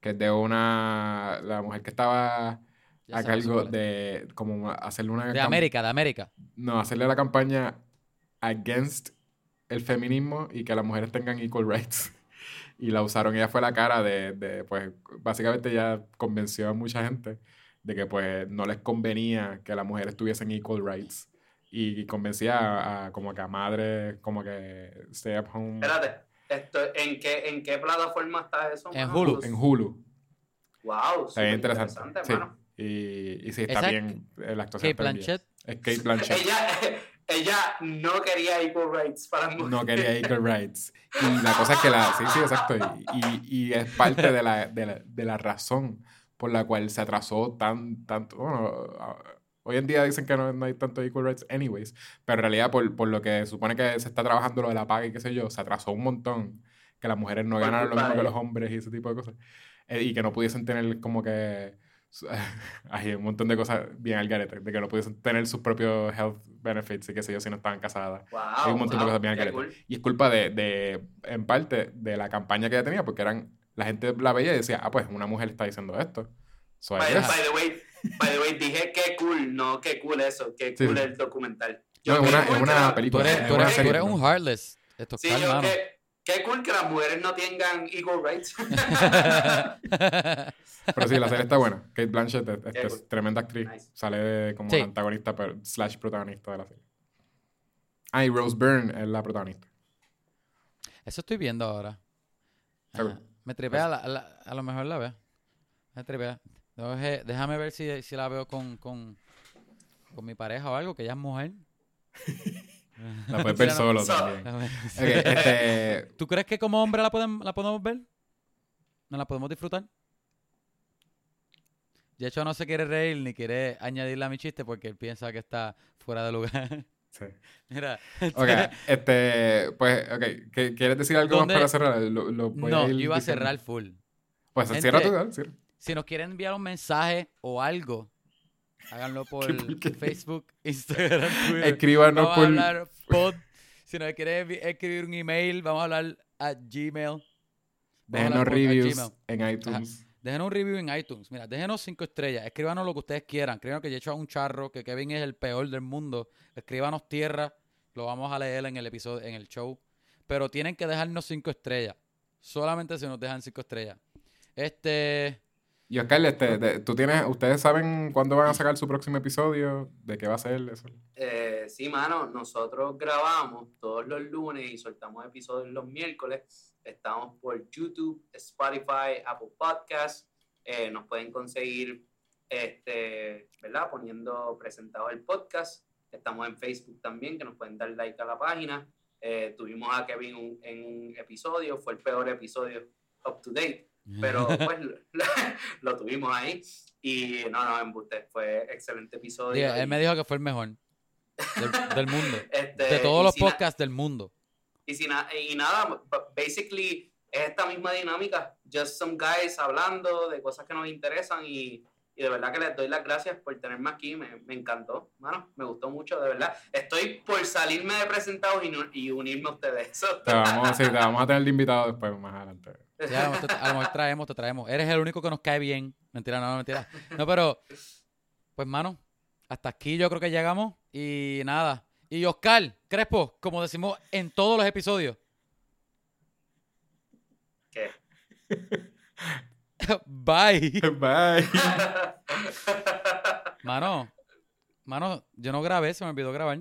Que es de una... La mujer que estaba Ya a cargo de como hacerle una... De América, de América. No, hacerle la campaña against el feminismo y que las mujeres tengan equal rights. <laughs> Y la usaron, ella fue la cara de, de, pues, básicamente ya convenció a mucha gente de que, pues, no les convenía que las mujeres tuviesen equal rights. Y convencía a, a como que a madres, como que stay at home. Espérate, esto, ¿en, qué, ¿en qué plataforma está eso? En? Hulu. En Hulu. Wow, bien súper interesante. Sí. hermano. Y, y sí, está Esa- bien. La actuación Kate. Blanchett. Es Kate Blanchett. <laughs> Ella, ella no quería equal rights para mujeres. no quería equal rights. Y la cosa es que la... Sí, sí, exacto. Y, y, es parte de la, de, la, de la razón por la cual se atrasó tan, tanto... Bueno, hoy en día dicen que no, no hay tanto equal rights anyways, pero en realidad por, por lo que supone que se está trabajando lo de la paga y qué sé yo, se atrasó un montón que las mujeres no Por ganaran lo mismo que los hombres y ese tipo de cosas. Eh, y que no pudiesen tener como que... <laughs> Hay un montón de cosas bien al garete, de que no pudiesen tener sus propios health benefits y qué sé yo si no estaban casadas. Wow, Hay un montón de wow, cosas bien al garete. cool. Y es culpa de, de, en parte, de la campaña que ella tenía, porque eran, la gente la veía y decía, ah, pues una mujer está diciendo esto. So, I By, by the way, by the way, dije qué cool, no qué cool eso, qué cool sí. el documental. No, es una, cool es que una la- Tú película. eres, es tú eres, tú eres un heartless. Esto Sí, calma, yo, mano. Qué, cool que las mujeres no tengan equal rights. <laughs> Pero sí, la serie está buena. Kate Blanchett es, es- Qué es cool. tremenda actriz. Nice. Sale de como Sí. antagonista pero, slash protagonista de la serie. Ah, y Rose Byrne es la protagonista. Eso estoy viendo ahora. Ajá. Me tripea, la- la- a lo mejor la veo. Me tripea. Deje- Déjame ver si, si la veo con, con, con mi pareja o algo, que ella es mujer. <laughs> La puedes ver <laughs> solo So- también. <laughs> Este, <laughs> ¿Tú crees que como hombre la, podemos, la podemos ver? ¿No la podemos disfrutar? De hecho, no se quiere reír ni quiere añadirle a mi chiste porque él piensa que está fuera de lugar. sí. Mira, Ok, este, pues, ok, ¿qué- ¿quieres decir algo ¿Dónde- más para cerrar? Lo, lo voy no, yo iba a cerrar full. Pues Gente, cierra cierra. Si nos quieren enviar un mensaje o algo, háganlo <laughs> por. Facebook, <laughs> Instagram, Twitter. Escríbanos vamos por... a hablar pod. Si nos quieren envi- escribir un email, vamos a hablar a Gmail. Déjenos reviews en iTunes. Déjenos un review en iTunes. Mira, déjenos cinco estrellas. Escríbanos lo que ustedes quieran. Escríbanos que yo he hecho a un charro, que Kevin es el peor del mundo. Escríbanos tierra. Lo vamos a leer en el episodio, en el show. Pero tienen que dejarnos cinco estrellas. Solamente si nos dejan cinco estrellas. Este. Y Oscar, este, de- tú tienes, ¿ustedes saben cuándo van a sacar su próximo episodio? ¿De qué va a ser eso? Eh, sí, mano, nosotros grabamos todos los lunes y soltamos episodios los miércoles. Estamos por YouTube, Spotify, Apple Podcasts. Eh, nos pueden conseguir, este, ¿verdad? Poniendo presentado el podcast. Estamos en Facebook también, que nos pueden dar like a la página. Eh, tuvimos a Kevin un- en un episodio, fue el peor episodio up to date, pero <laughs> pues lo, <laughs> lo tuvimos ahí. Y no, no, embuste, fue excelente episodio. Diga, él y- me dijo que fue el mejor del, del mundo. <laughs> este, De todos y los podcasts del mundo. y, si na- y nada, basically es esta misma dinámica. Just some guys hablando de cosas que nos interesan y, y de verdad que les doy las gracias por tenerme aquí. Me, me encantó, mano, me gustó mucho, de verdad. Estoy por salirme de presentados y, y unirme a ustedes. Eso- Te vamos, sí, te vamos a tener de invitado después, más adelante. Sí, a, lo mejor te, a lo mejor traemos, te traemos. Eres el único que nos cae bien. Mentira, no, no, mentira. No, pero, pues, mano, hasta aquí yo creo que llegamos. Y nada. Y Oscar Crespo, como decimos en todos los episodios, ¿Qué? <laughs> Bye. Bye. Mano, mano, yo no grabé, se me olvidó grabar.